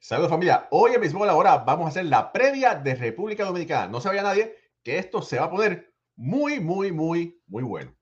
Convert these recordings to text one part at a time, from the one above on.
Saludos familia. Hoy en Béisbol ahora vamos a hacer la previa de República Dominicana. No sabía nadie que esto se va a poner muy, muy, muy, muy bueno.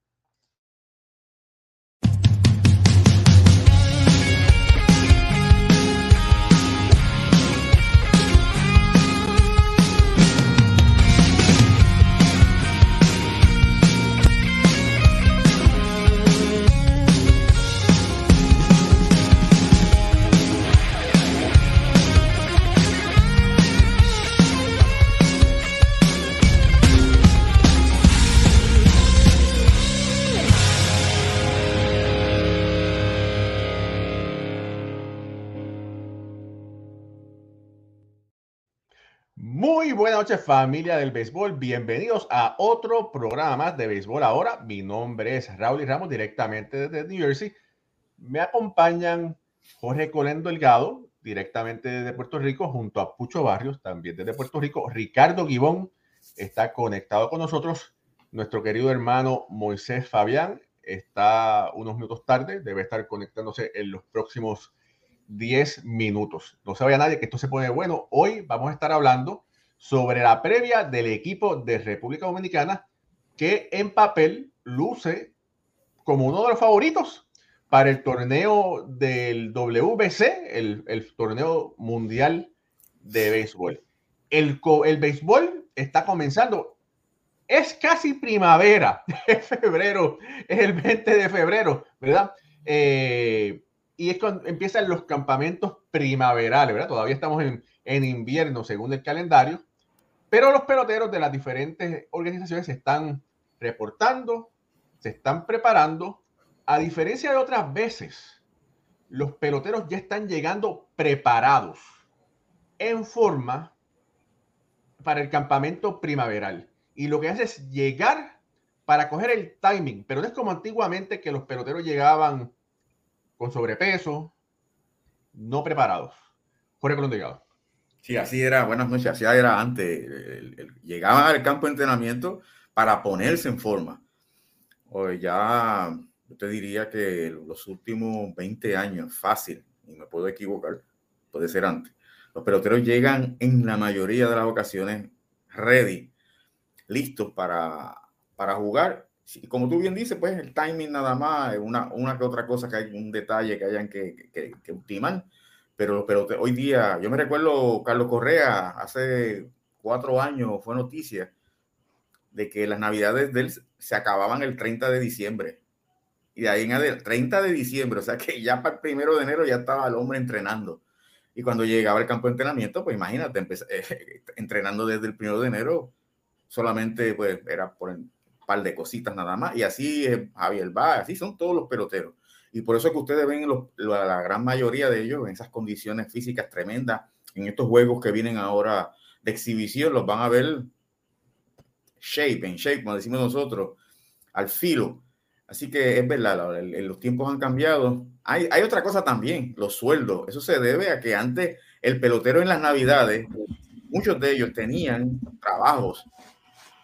Muy buenas noches familia del béisbol, bienvenidos a otro programa más de béisbol ahora. Mi nombre es Raúl y Ramos directamente desde New Jersey. Me acompañan Jorge Colén Delgado directamente desde Puerto Rico junto a Pucho Barrios también desde Puerto Rico. Ricardo Gibón está conectado con nosotros. Nuestro querido hermano Moisés Fabián está unos minutos tarde, debe estar conectándose en los próximos 10 minutos. No sabía nadie que esto se pone bueno. Hoy vamos a estar hablando sobre la previa del equipo de República Dominicana que en papel luce como uno de los favoritos para el torneo del WBC, el, el torneo mundial de béisbol. El, el béisbol está comenzando. Es casi primavera, es febrero, es el 20 de febrero, ¿verdad? Eh, y es cuando empiezan los campamentos primaverales, ¿verdad? Todavía estamos en, en, invierno según el calendario, pero los peloteros de las diferentes organizaciones se están reportando, se están preparando. A diferencia de otras veces, los peloteros ya están llegando preparados en forma para el campamento primaveral. Y lo que hace es llegar para coger el timing, pero no es como antiguamente que los peloteros llegaban con sobrepeso, no preparados. Jorge Colón. Sí, así era, buenas noches, así era antes. llegaban al campo de entrenamiento para ponerse en forma. Hoy ya, yo te diría que los últimos 20 años, fácil, y me puedo equivocar, puede ser antes, los peloteros llegan en la mayoría de las ocasiones ready, listos para, para jugar como tú bien dices, pues el timing nada más, una, una que otra cosa que hay un detalle que hayan que, que, que ultimar. Pero, pero hoy día, yo me recuerdo, Carlos Correa, hace cuatro años fue noticia de que las navidades se acababan el 30 de diciembre. Y de ahí en adelante, 30 de diciembre, o sea que ya para el primero de enero ya estaba el hombre entrenando. Y cuando llegaba al campo de entrenamiento, pues imagínate, eh, entrenando desde el primero de enero, solamente pues era por, par de cositas nada más. Y así es Javier va, así son todos los peloteros. Y por eso es que ustedes ven los, la gran mayoría de ellos en esas condiciones físicas tremendas, en estos juegos que vienen ahora de exhibición, los van a ver shape, en shape, como decimos nosotros, al filo. Así que es verdad, los tiempos han cambiado. Hay, hay otra cosa también, los sueldos. Eso se debe a que antes el pelotero en las navidades, muchos de ellos tenían trabajos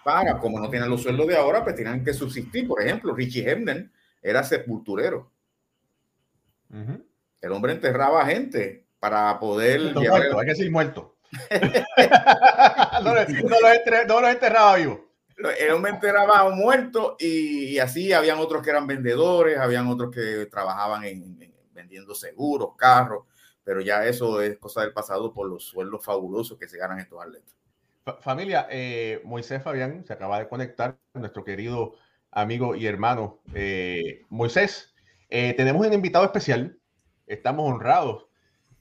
para, como no tienen los sueldos de ahora, pues tienen que subsistir. Por ejemplo, Richie Hemden era sepulturero. El hombre enterraba gente para poder llevar. Hay que decir muerto. no, los enterraba vivo. El hombre enterraba muerto y, así habían otros que eran vendedores, habían otros que trabajaban en, vendiendo seguros, carros, pero ya eso es cosa del pasado por los sueldos fabulosos que se ganan estos atletas familia, eh, Moisés Fabián se acaba de conectar, nuestro querido amigo y hermano eh, Moisés. Eh, tenemos un invitado especial, estamos honrados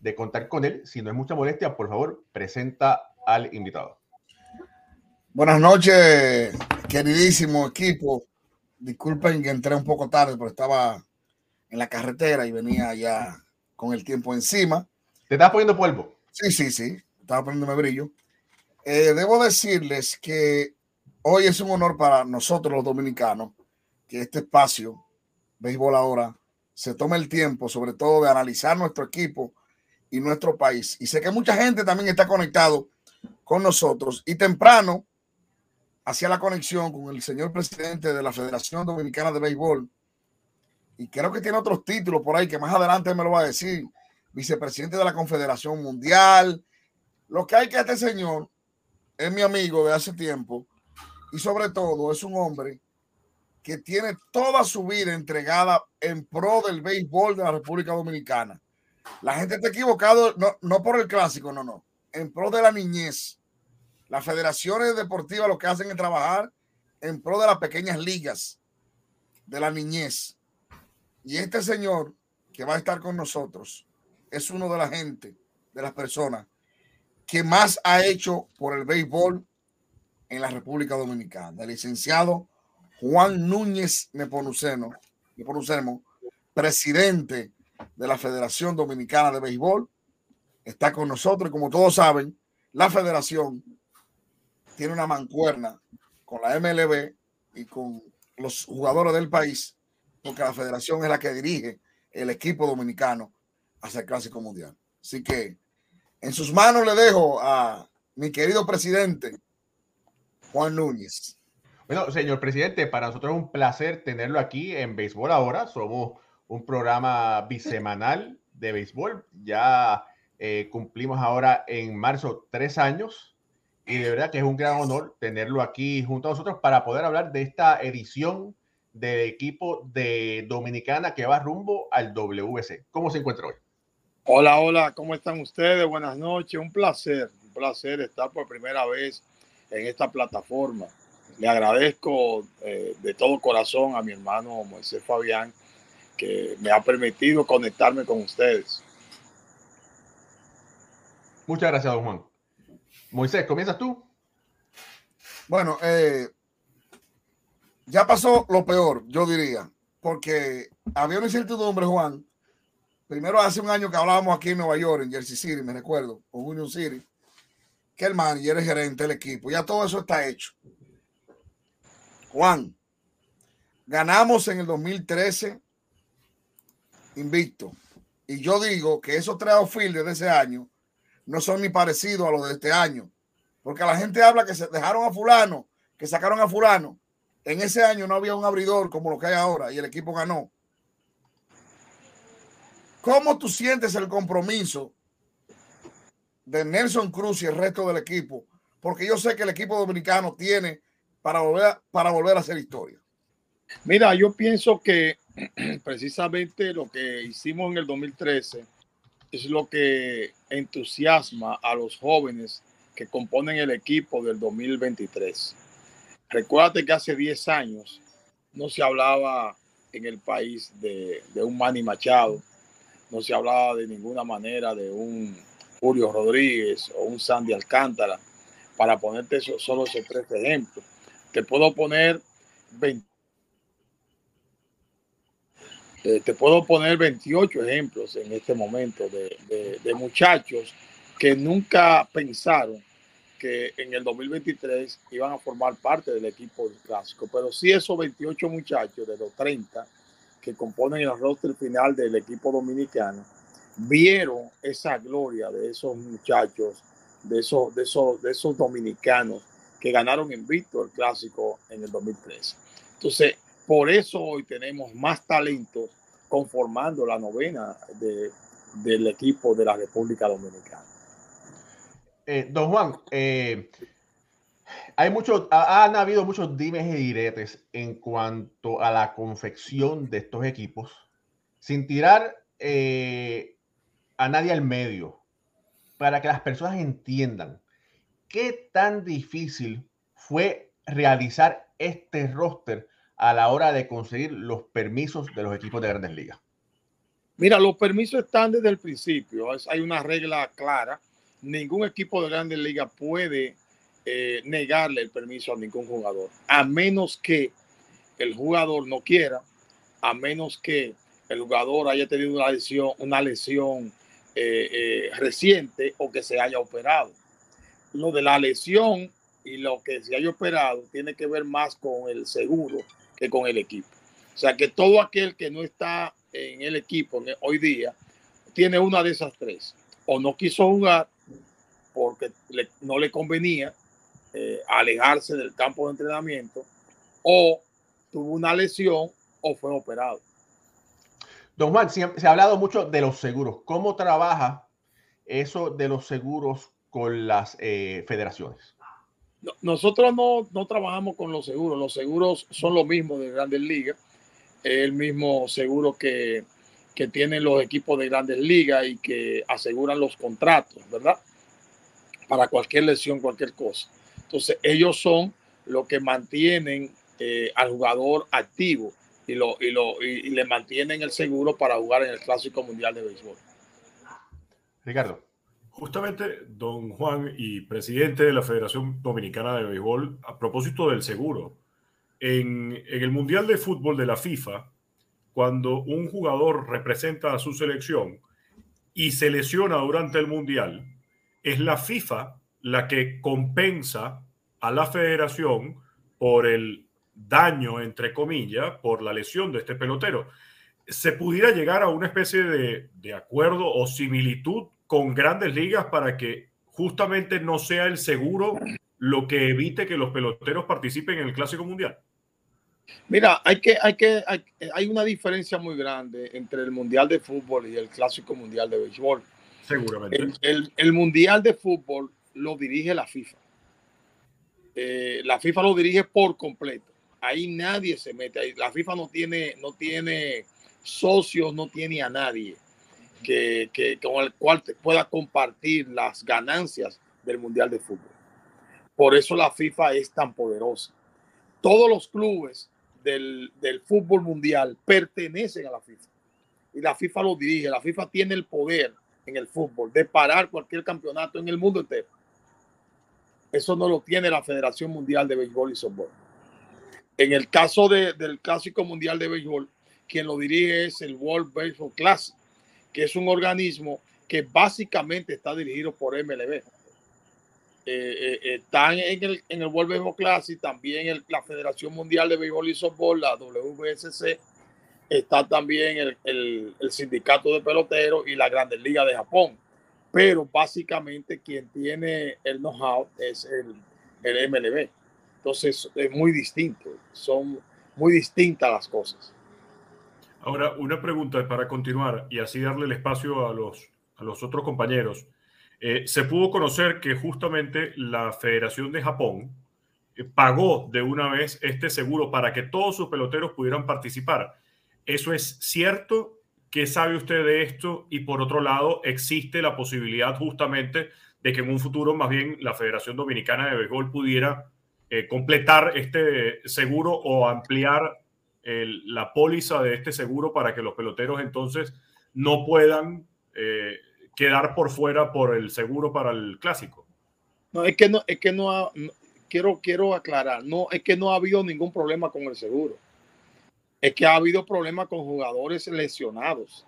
de contar con él. Si no es mucha molestia, por favor, presenta al invitado. Buenas noches, queridísimo equipo. Disculpen que entré un poco tarde, pero estaba en la carretera y venía ya con el tiempo encima. ¿Te estás poniendo polvo? Sí, sí, sí. Estaba poniéndome brillo. Eh, debo decirles que hoy es un honor para nosotros los dominicanos que este espacio, Béisbol Ahora, se tome el tiempo, sobre todo, de analizar nuestro equipo y nuestro país. Y sé que mucha gente también está conectado con nosotros. Y temprano hacía la conexión con el señor presidente de la Federación Dominicana de Béisbol. Y creo que tiene otros títulos por ahí que más adelante me lo va a decir. vicepresidente de la Confederación Mundial. Lo que hay que este señor es mi amigo de hace tiempo y sobre todo es un hombre que tiene toda su vida entregada en pro del béisbol de la República Dominicana. La gente está equivocado, no, no por el clásico, no, no, en pro de la niñez. Las federaciones deportivas lo que hacen es trabajar en pro de las pequeñas ligas de la niñez. Y este señor que va a estar con nosotros es uno de la gente, de las personas que más ha hecho por el béisbol en la República Dominicana. El licenciado Juan Núñez Neponuceno, Neponuceno, presidente de la Federación Dominicana de Béisbol, está con nosotros y como todos saben, la federación tiene una mancuerna con la MLB y con los jugadores del país, porque la federación es la que dirige el equipo dominicano hacia el Clásico Mundial. Así que en sus manos le dejo a mi querido presidente Juan Núñez. Bueno, señor presidente, para nosotros es un placer tenerlo aquí en Béisbol Ahora. Somos un programa bisemanal de béisbol. Ya eh, cumplimos ahora en marzo tres años y de verdad que es un gran honor tenerlo aquí junto a nosotros para poder hablar de esta edición del equipo de Dominicana que va rumbo al WC. ¿Cómo se encuentra hoy? Hola, hola, ¿cómo están ustedes? Buenas noches, un placer, un placer estar por primera vez en esta plataforma. Le agradezco eh, de todo corazón a mi hermano Moisés Fabián que me ha permitido conectarme con ustedes. Muchas gracias, don Juan. Moisés, ¿comienzas tú? Bueno, eh, ya pasó lo peor, yo diría, porque había una incertidumbre, Juan. Primero hace un año que hablábamos aquí en Nueva York, en Jersey City, me recuerdo, o Union City, que el manager es gerente del equipo. Ya todo eso está hecho. Juan, ganamos en el 2013 invicto. Y yo digo que esos tres outfielders de ese año no son ni parecidos a los de este año. Porque la gente habla que se dejaron a fulano, que sacaron a fulano. En ese año no había un abridor como lo que hay ahora y el equipo ganó. ¿Cómo tú sientes el compromiso de Nelson Cruz y el resto del equipo? Porque yo sé que el equipo dominicano tiene para volver, para volver a hacer historia. Mira, yo pienso que precisamente lo que hicimos en el 2013 es lo que entusiasma a los jóvenes que componen el equipo del 2023. Recuérdate que hace 10 años no se hablaba en el país de, un Manny Machado, no se hablaba de ninguna manera de un Julio Rodríguez o un Sandy Alcántara, para ponerte solo esos tres ejemplos. Te puedo poner 20, eh, te puedo poner 28 ejemplos en este momento de, de muchachos que nunca pensaron que en el 2023 iban a formar parte del equipo clásico. Pero sí esos 28 muchachos de los 30 que componen el roster final del equipo dominicano vieron esa gloria de esos muchachos, de esos, de esos, de esos dominicanos que ganaron en Víctor el clásico en el 2013. Entonces, por eso hoy tenemos más talentos conformando la novena de, del equipo de la República Dominicana. Eh, don Juan, eh, hay muchos, han habido muchos dimes y diretes en cuanto a la confección de estos equipos, sin tirar eh, a nadie al medio, para que las personas entiendan qué tan difícil fue realizar este roster a la hora de conseguir los permisos de los equipos de grandes ligas. Mira, los permisos están desde el principio. Hay una regla clara ningún equipo de grandes ligas puede eh, negarle el permiso a ningún jugador, a menos que el jugador no quiera, a menos que el jugador haya tenido una lesión, una lesión eh, eh, reciente o que se haya operado. Lo de la lesión y lo que se haya operado tiene que ver más con el seguro que con el equipo. O sea que todo aquel que no está en el equipo hoy día tiene una de esas tres. O no quiso jugar porque no le convenía eh, alejarse del campo de entrenamiento o tuvo una lesión o fue operado. Don Juan, se ha hablado mucho de los seguros. ¿Cómo trabaja eso de los seguros con las eh, federaciones? nosotros no, no, trabajamos con los seguros. Los seguros son lo mismo de Grandes Ligas. el mismo seguro que, que tienen los equipos de Grandes Ligas y que aseguran los contratos, ¿verdad? Para cualquier lesión, cualquier cosa. Entonces, ellos son los que mantienen eh, al jugador activo y, lo, y, lo, y, le mantienen el seguro para jugar en el Clásico Mundial de Béisbol. Ricardo. Justamente, don Juan y presidente de la Federación Dominicana de Béisbol, a propósito del seguro, en, el Mundial de Fútbol de la FIFA, cuando un jugador representa a su selección y se lesiona durante el Mundial, es la FIFA la que compensa a la federación por el daño, entre comillas, por la lesión de este pelotero. ¿Se pudiera llegar a una especie de acuerdo o similitud con grandes ligas para que justamente no sea el seguro lo que evite que los peloteros participen en el Clásico Mundial? Mira, hay que, hay que, hay, una diferencia muy grande entre el Mundial de Fútbol y el Clásico Mundial de Béisbol. Seguramente. El, el, Mundial de Fútbol lo dirige la FIFA. Eh, la FIFA lo dirige por completo. Ahí nadie se mete. Ahí, la FIFA no tiene, no tiene socios, no tiene a nadie que, con el cual pueda compartir las ganancias del Mundial de Fútbol. Por eso la FIFA es tan poderosa. Todos los clubes del, del fútbol mundial pertenecen a la FIFA. Y la FIFA lo dirige. La FIFA tiene el poder en el fútbol de parar cualquier campeonato en el mundo entero. Eso no lo tiene la Federación Mundial de Béisbol y Softball. En el caso de, del Clásico Mundial de Béisbol, quien lo dirige es el World Baseball Classic, que es un organismo que básicamente está dirigido por MLB. Eh, eh, están en el, en el World Baseball Classic, también el, la Federación Mundial de Béisbol y Softball, la WBSC, está también el, el, el, Sindicato de Peloteros y la Grandes Liga de Japón. Pero básicamente quien tiene el know-how es el, el MLB. Entonces es muy distinto, son muy distintas las cosas. Ahora, una pregunta para continuar y así darle el espacio a los, a los otros compañeros. Eh, se pudo conocer que justamente la Federación de Japón eh, pagó de una vez este seguro para que todos sus peloteros pudieran participar. ¿Eso es cierto? ¿Qué sabe usted de esto? Y por otro lado, existe la posibilidad justamente de que en un futuro más bien la Federación Dominicana de Béisbol pudiera eh, completar este seguro o ampliar la póliza de este seguro para que los peloteros entonces no puedan eh, quedar por fuera por el seguro para el clásico. No, es que no, es que no, ha, quiero, quiero aclarar, no, es que no ha habido ningún problema con el seguro. Es que ha habido problemas con jugadores lesionados.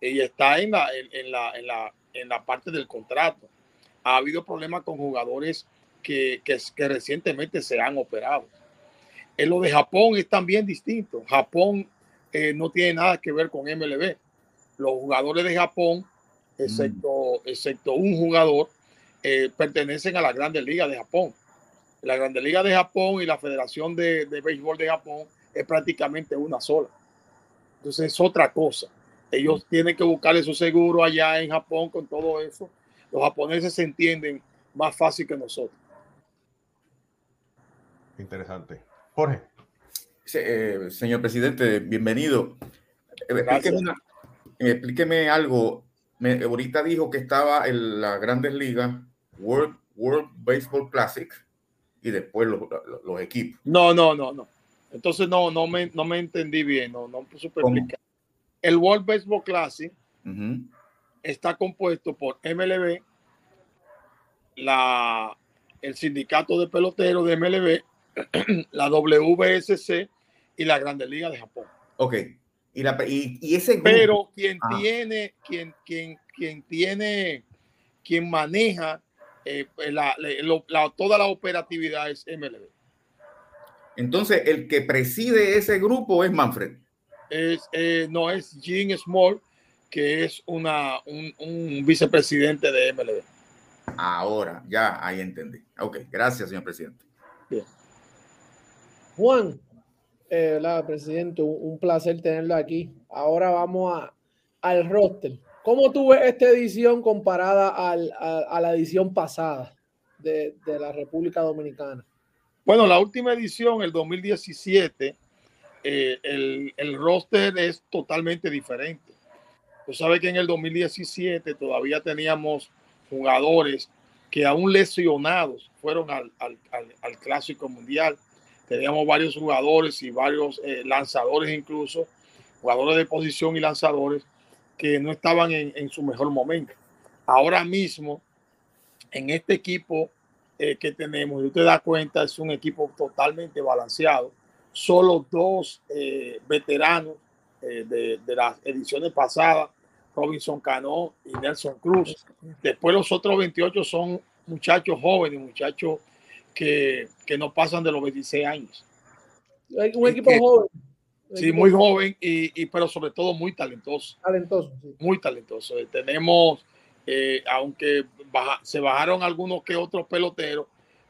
Y está en la, en, la, en la, en la parte del contrato. Ha habido problemas con jugadores que, que recientemente se han operado. En lo de Japón es también distinto. Japón eh, no tiene nada que ver con MLB. Los jugadores de Japón excepto, mm. excepto un jugador, eh, pertenecen a la Grandes Ligas de Japón. La Grandes Ligas de Japón y la Federación de, de Béisbol de Japón es prácticamente una sola. Entonces es otra cosa. Ellos mm. tienen que buscar esos seguros allá en Japón con todo eso. Los japoneses se entienden más fácil que nosotros. Interesante. Jorge. Eh, señor presidente, bienvenido. Explíqueme, una, explíqueme, algo me, ahorita dijo que estaba en las grandes ligas, World, World Baseball Classic, y después los, los, los, equipos. No, no, no, no. Entonces no, no me, no me entendí bien, no, no supe explicar. El World Baseball Classic uh -huh. está compuesto por MLB, la, el sindicato de peloteros de MLB, la WBSC y la Grande Liga de Japón. Ok. Y, la, y, y ese grupo, Pero quien ah. tiene, quien, quien, quien tiene, quien maneja eh, la, la, la, toda la operatividad es MLB. Entonces, el que preside ese grupo es Manfred. Es, eh, no, es Jim Small, que es una, un, un, vicepresidente de MLB. Ahora, ya ahí entendí. Ok, gracias, señor presidente. Bien. Juan, eh, presidente, un, placer tenerlo aquí. Ahora vamos a, al roster. ¿Cómo tú ves esta edición comparada a, la edición pasada de, de, la República Dominicana? Bueno, la última edición, el 2017, eh, el, el, roster es totalmente diferente. Tú sabes que en el 2017 todavía teníamos jugadores que aún lesionados fueron al, al, al, Clásico Mundial. Teníamos varios jugadores y varios eh, lanzadores incluso, jugadores de posición y lanzadores que no estaban en, en su mejor momento. Ahora mismo, en este equipo eh, que tenemos, y usted da cuenta, es un equipo totalmente balanceado. Solo dos eh, veteranos de, de las ediciones pasadas Robinson Cano y Nelson Cruz. Después los otros 28 son muchachos jóvenes, muchachos que, que no pasan de los 26 años. Un equipo joven. Sí, muy joven, y, y, pero sobre todo muy talentoso. Talentoso, Muy talentoso. Eh, tenemos, eh, aunque se bajaron algunos que otros peloteros,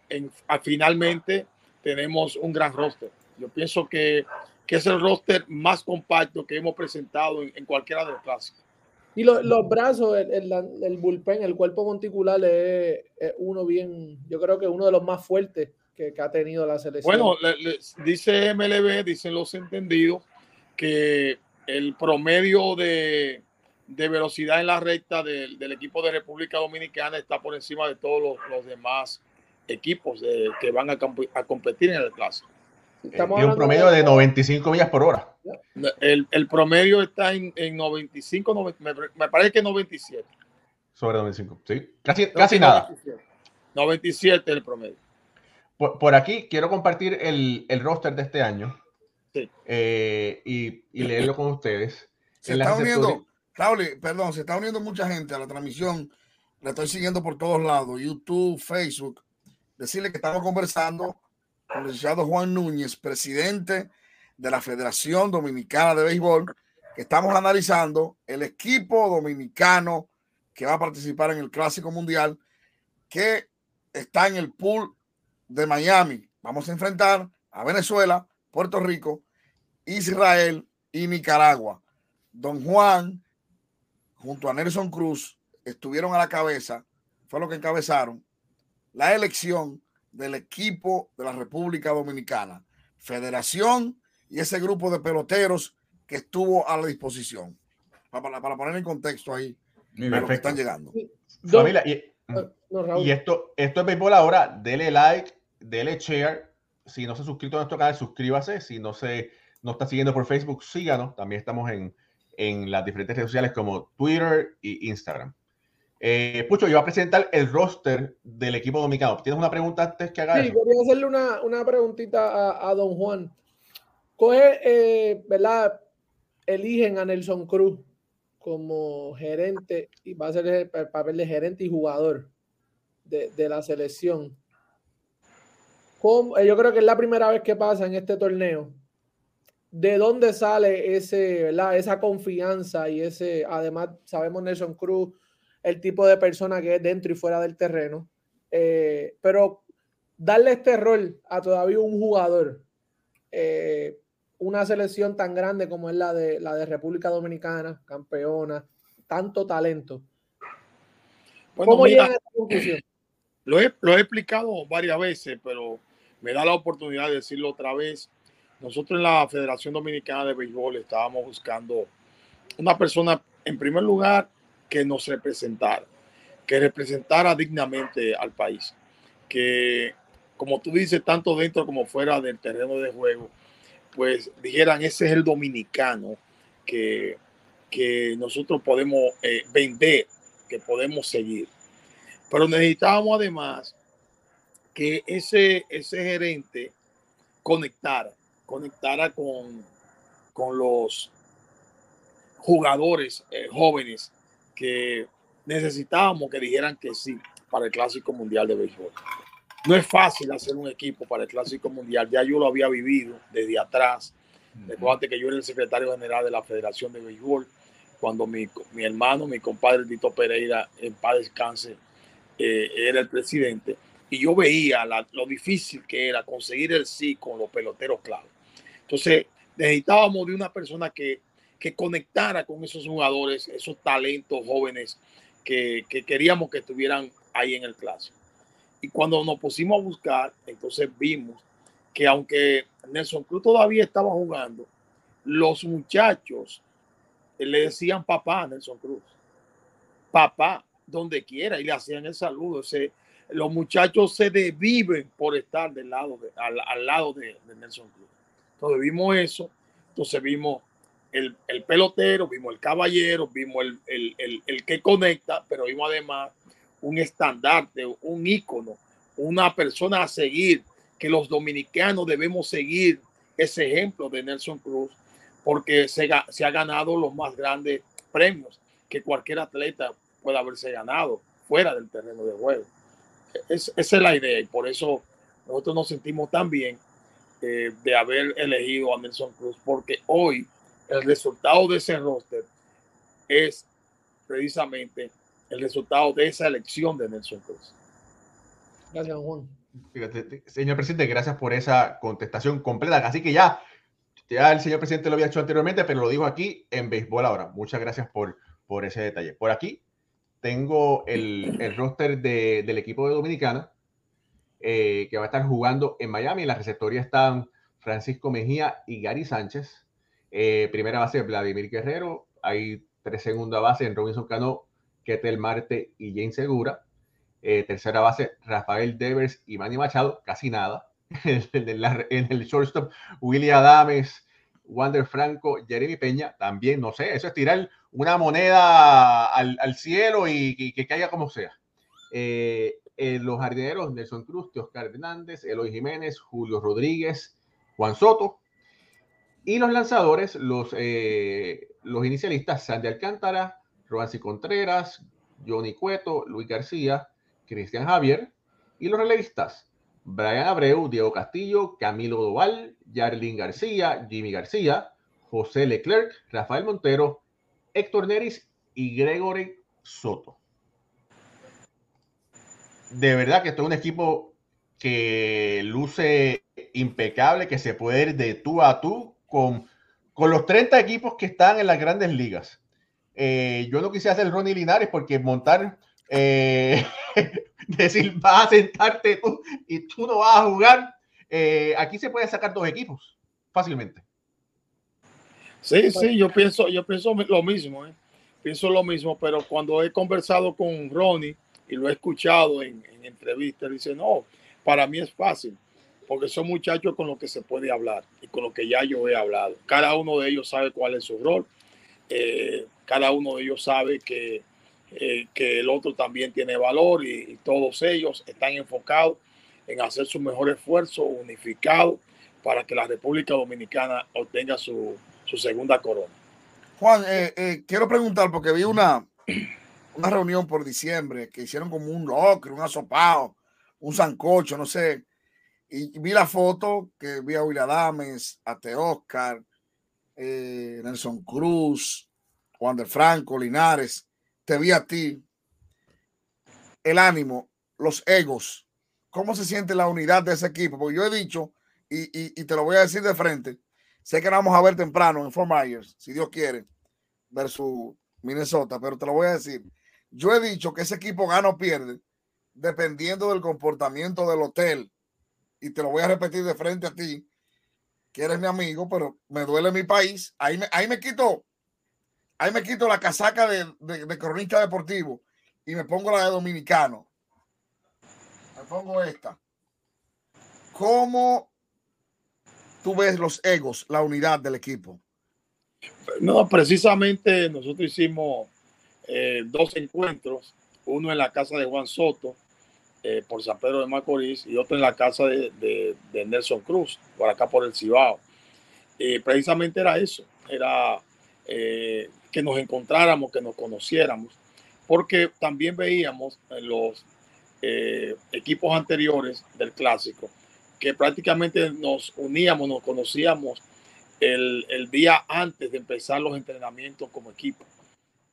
en, finalmente tenemos un gran roster. Yo pienso que, que, es el roster más compacto que hemos presentado en, en cualquiera de los clásicos. Y los brazos, el, el, bullpen, el cuerpo monticular es, uno bien, yo creo que uno de los más fuertes que, ha tenido la selección. Bueno, dice MLB, dicen los entendidos, que el promedio de, velocidad en la recta del, equipo de República Dominicana está por encima de todos los, demás equipos que van a, a competir en el clásico. Tiene un promedio de 95 millas por hora. El, el promedio está en, en 95, me, parece que 97. Sobre 95, sí. Casi, casi nada. 97. es el promedio. Por, por, aquí quiero compartir el, el, roster de este año sí. eh, y, y, leerlo con ustedes. Se está uniendo, Raúl, perdón, se está uniendo mucha gente a la transmisión. La estoy siguiendo por todos lados, YouTube, Facebook. Decirle que estamos conversando el licenciado Juan Núñez, presidente de la Federación Dominicana de Béisbol, que estamos analizando el equipo dominicano que va a participar en el Clásico Mundial, que está en el pool de Miami. Vamos a enfrentar a Venezuela, Puerto Rico, Israel y Nicaragua. Don Juan, junto a Nelson Cruz, estuvieron a la cabeza, fue lo que encabezaron la elección del equipo de la República Dominicana, Federación y ese grupo de peloteros que estuvo a la disposición. Para, para poner en contexto ahí lo que están llegando. Familia, y, ah, y, esto, esto es béisbol ahora. Dele like, dele share. Si no se ha suscrito a nuestro canal, suscríbase. Si no se no está siguiendo por Facebook, síganos. También estamos en, en las diferentes redes sociales como Twitter y Instagram. Eh, Pucho, yo voy a presentar el roster del equipo dominicano. ¿Tienes una pregunta antes que haga Sí, quería hacerle una, una preguntita a, don Juan. Coge, eh, ¿verdad? Eligen a Nelson Cruz como gerente y va a ser el papel de gerente y jugador de, de la selección. Eh, yo creo que es la primera vez que pasa en este torneo. ¿De dónde sale ese, ¿verdad? esa confianza y ese, además, sabemos Nelson Cruz el tipo de persona que es dentro y fuera del terreno. Eh, pero darle este rol a todavía un jugador, una selección tan grande como es la de, la de República Dominicana, campeona, tanto talento. ¿Cómo llega a esta conclusión? Lo he, lo he explicado varias veces, pero me da la oportunidad de decirlo otra vez. Nosotros en la Federación Dominicana de Béisbol estábamos buscando una persona, en primer lugar, que nos representara, que representara dignamente al país, que como tú dices, tanto dentro como fuera del terreno de juego, pues dijeran, ese es el dominicano que, que nosotros podemos eh, vender, que podemos seguir. Pero necesitábamos además que ese, ese gerente conectara, conectara con, con los jugadores eh, jóvenes que necesitábamos que dijeran que sí para el Clásico Mundial de Béisbol. No es fácil hacer un equipo para el Clásico Mundial, ya yo lo había vivido desde atrás. Recuerda que yo era el secretario general de la Federación de Béisbol cuando mi, mi hermano, mi compadre Tito Pereira, en paz descanse, eh, era el presidente. Y yo veía lo difícil que era conseguir el sí con los peloteros clave. Entonces, necesitábamos de una persona que, que conectara con esos jugadores, esos talentos jóvenes que, que queríamos que estuvieran ahí en el clásico. Y cuando nos pusimos a buscar, entonces vimos que aunque Nelson Cruz todavía estaba jugando, los muchachos le decían papá a Nelson Cruz. Papá, donde quiera, y le hacían el saludo. Los muchachos se desviven por estar del lado de, al, lado de, Nelson Cruz. Entonces vimos eso, entonces vimos el, el pelotero, vimos el caballero, vimos el, el, el, que conecta, pero vimos además un estandarte, un ícono, una persona a seguir, que los dominicanos debemos seguir ese ejemplo de Nelson Cruz, porque se, ha ganado los más grandes premios que cualquier atleta pueda haberse ganado fuera del terreno de juego. Es, esa es la idea y por eso nosotros nos sentimos tan bien eh, de haber elegido a Nelson Cruz, porque hoy el resultado de ese roster es precisamente el resultado de esa elección de Nelson Cruz. Gracias, Juan. Señor presidente, gracias por esa contestación completa. Así que ya, ya el señor presidente lo había hecho anteriormente, pero lo dijo aquí en béisbol ahora. Muchas gracias por, por ese detalle. Por aquí tengo el, el roster de, del equipo de Dominicana eh, que va a estar jugando en Miami. En la receptoría están Francisco Mejía y Gary Sánchez. Eh, primera base Vladimir Guerrero. Hay tres segunda base en Robinson Cano, Ketel Marte y Jane Segura. Eh, tercera base Rafael Devers y Manny Machado. Casi nada. en, el, shortstop William Adames, Wander Franco, Jeremy Peña. También, no sé, eso es tirar una moneda al, cielo y, que caiga como sea. Eh, eh, los jardineros Nelson Cruz, Oscar Hernández, Eloy Jiménez, Julio Rodríguez, Juan Soto. Y los lanzadores, los, los inicialistas, Sandy Alcántara, Roansi Contreras, Johnny Cueto, Luis García, Cristian Javier. Y los relevistas, Brian Abreu, Diego Castillo, Camilo Doval, Yarlin García, Jimmy García, José Leclerc, Rafael Montero, Héctor Neris y Gregory Soto. De verdad que esto es un equipo que luce impecable, que se puede ir de tú a tú con, con los 30 equipos que están en las grandes ligas. Eh, yo no quise hacer Ronnie Linares porque montar, eh, decir, vas a sentarte tú y tú no vas a jugar. Eh, aquí se pueden sacar dos equipos fácilmente. Sí, sí, yo pienso, yo pienso lo mismo, pienso lo mismo, pero cuando he conversado con Ronnie y lo he escuchado en, entrevistas, dice, no, para mí es fácil, porque son muchachos con los que se puede hablar y con los que ya yo he hablado. Cada uno de ellos sabe cuál es su rol, eh, cada uno de ellos sabe que, eh, que el otro también tiene valor y, y, todos ellos están enfocados en hacer su mejor esfuerzo unificado para que la República Dominicana obtenga su, su segunda corona. Juan, eh, eh, quiero preguntar, porque vi una, una reunión por diciembre que hicieron como un locro, un asopado, un sancocho, no sé. Y vi la foto que vi a William Adames, a Te Oscar, eh, Nelson Cruz, Juan de Franco, Linares. Te vi a ti. El ánimo, los egos. ¿Cómo se siente la unidad de ese equipo? Porque yo he dicho, y, te lo voy a decir de frente, Sé que vamos a ver temprano en Fort Myers, si Dios quiere, versus Minnesota, pero te lo voy a decir. Yo he dicho que ese equipo gana o pierde dependiendo del comportamiento del hotel. Y te lo voy a repetir de frente a ti, que eres mi amigo, pero me duele mi país. Ahí me, ahí me quito, ahí me quito la casaca de, de, cronista deportivo y me pongo la de dominicano. Me pongo esta. ¿Cómo tú ves los egos, la unidad del equipo? No, precisamente nosotros hicimos eh, dos encuentros, uno en la casa de Juan Soto eh, por San Pedro de Macorís y otro en la casa de, de, Nelson Cruz, por acá por el Cibao. Eh, precisamente era eso, era eh, que nos encontráramos, que nos conociéramos, porque también veíamos en los eh, equipos anteriores del clásico que prácticamente nos uníamos, nos conocíamos el, el día antes de empezar los entrenamientos como equipo.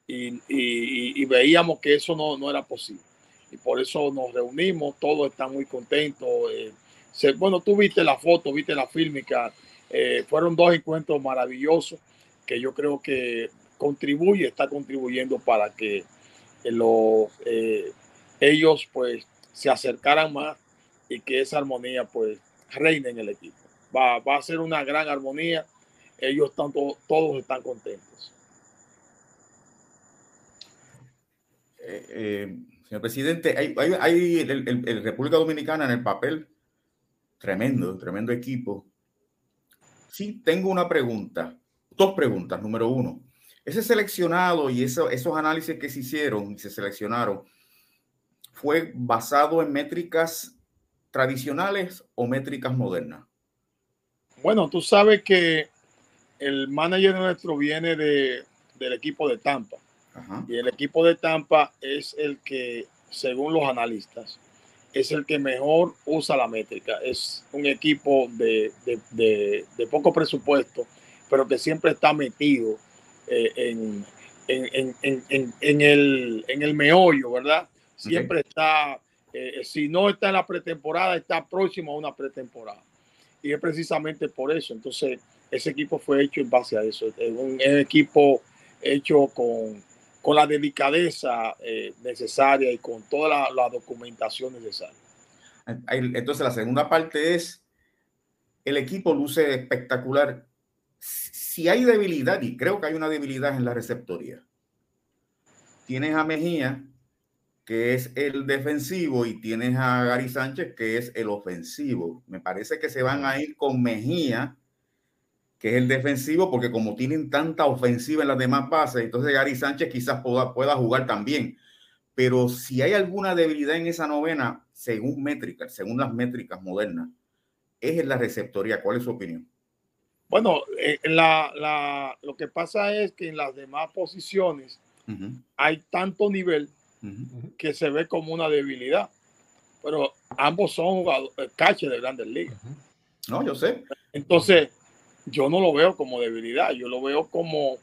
Y, y, y veíamos que eso no, no, era posible. Y por eso nos reunimos, todos están muy contentos. Eh, bueno, tú viste la foto, viste la fílmica Eh, fueron dos encuentros maravillosos que yo creo que contribuye, está contribuyendo para que los, eh, ellos pues se acercaran más y que esa armonía pues reine en el equipo. Va, va a ser una gran armonía. Ellos están todos están contentos. Señor presidente, hay, el, República Dominicana en el papel tremendo, tremendo equipo. Sí, tengo una pregunta, dos preguntas. Número uno, ese seleccionado y eso, esos análisis que se hicieron y se seleccionaron, ¿fue basado en métricas tradicionales o métricas modernas? Bueno, tú sabes que el manager nuestro viene de, del equipo de Tampa. Y el equipo de Tampa es el que, según los analistas, es el que mejor usa la métrica. Es un equipo de, de, de, poco presupuesto, pero que siempre está metido eh, en, en, en, en, el, en el meollo, ¿verdad? Siempre está, eh, si no está en la pretemporada, está próximo a una pretemporada. Y es precisamente por eso. Entonces, ese equipo fue hecho en base a eso. Es un, equipo hecho con, con la delicadeza eh, necesaria y con toda la, documentación necesaria. Entonces, la segunda parte es, el equipo luce espectacular. Si hay debilidad, y creo que hay una debilidad en la receptoría, tienes a Mejía, que es el defensivo, y tienes a Gary Sánchez, que es el ofensivo. Me parece que se van a ir con Mejía que es el defensivo, porque como tienen tanta ofensiva en las demás bases, entonces Gary Sánchez quizás pueda, pueda jugar también. Pero si hay alguna debilidad en esa novena, según métricas, según las métricas modernas, es en la receptoría. ¿Cuál es su opinión? Bueno, eh, la, la, lo que pasa es que en las demás posiciones hay tanto nivel que se ve como una debilidad. Pero ambos son jugadores, caches de grandes ligas. No, yo sé. Entonces, yo no lo veo como debilidad, yo lo veo como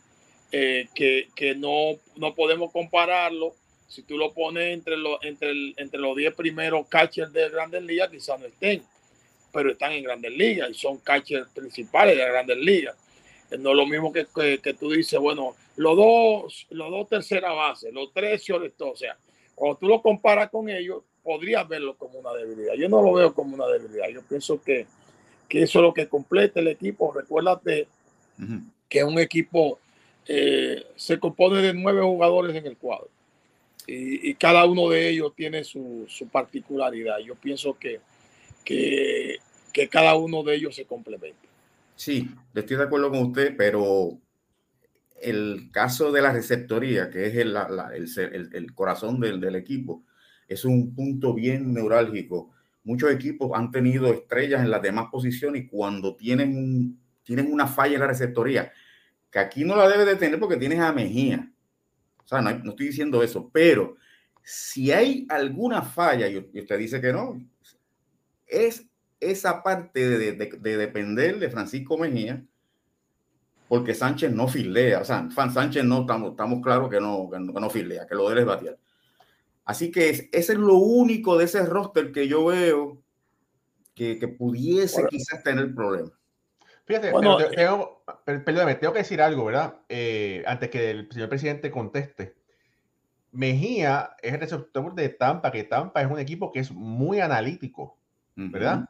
eh, que, no, no podemos compararlo. Si tú lo pones entre, los entre, entre los 10 primeros catchers de Grandes Ligas, quizás no estén, pero están en Grandes Ligas y son catchers principales de Grandes Ligas. No es lo mismo que, que, tú dices, bueno, los dos, los dos tercera base, los tres o sea, cuando tú lo comparas con ellos, podrías verlo como una debilidad. Yo no lo veo como una debilidad. Yo pienso que, que eso es lo que completa el equipo. Recuérdate que un equipo eh, se compone de nueve jugadores en el cuadro y, cada uno de ellos tiene su, particularidad. Yo pienso que, que, cada uno de ellos se complementa. Sí, estoy de acuerdo con usted, pero el caso de la receptoría, que es el, el, corazón del, del, equipo, es un punto bien neurálgico muchos equipos han tenido estrellas en las demás posiciones y cuando tienen, tienen una falla en la receptoría, que aquí no la debe de tener porque tienes a Mejía. O sea, no, estoy diciendo eso, pero si hay alguna falla, y usted dice que no, es esa parte de, depender de Francisco Mejía, porque Sánchez no filea, o sea, Sánchez no, estamos, estamos claros que no, que no, filea, que lo debe batear. Así que ese es lo único de ese roster que yo veo que, pudiese quizás tener problemas. Fíjate, bueno, eh, tengo, perdóname, tengo que decir algo, ¿verdad? Eh, antes que el señor presidente conteste. Mejía es el receptor de Tampa, que Tampa es un equipo que es muy analítico, ¿verdad?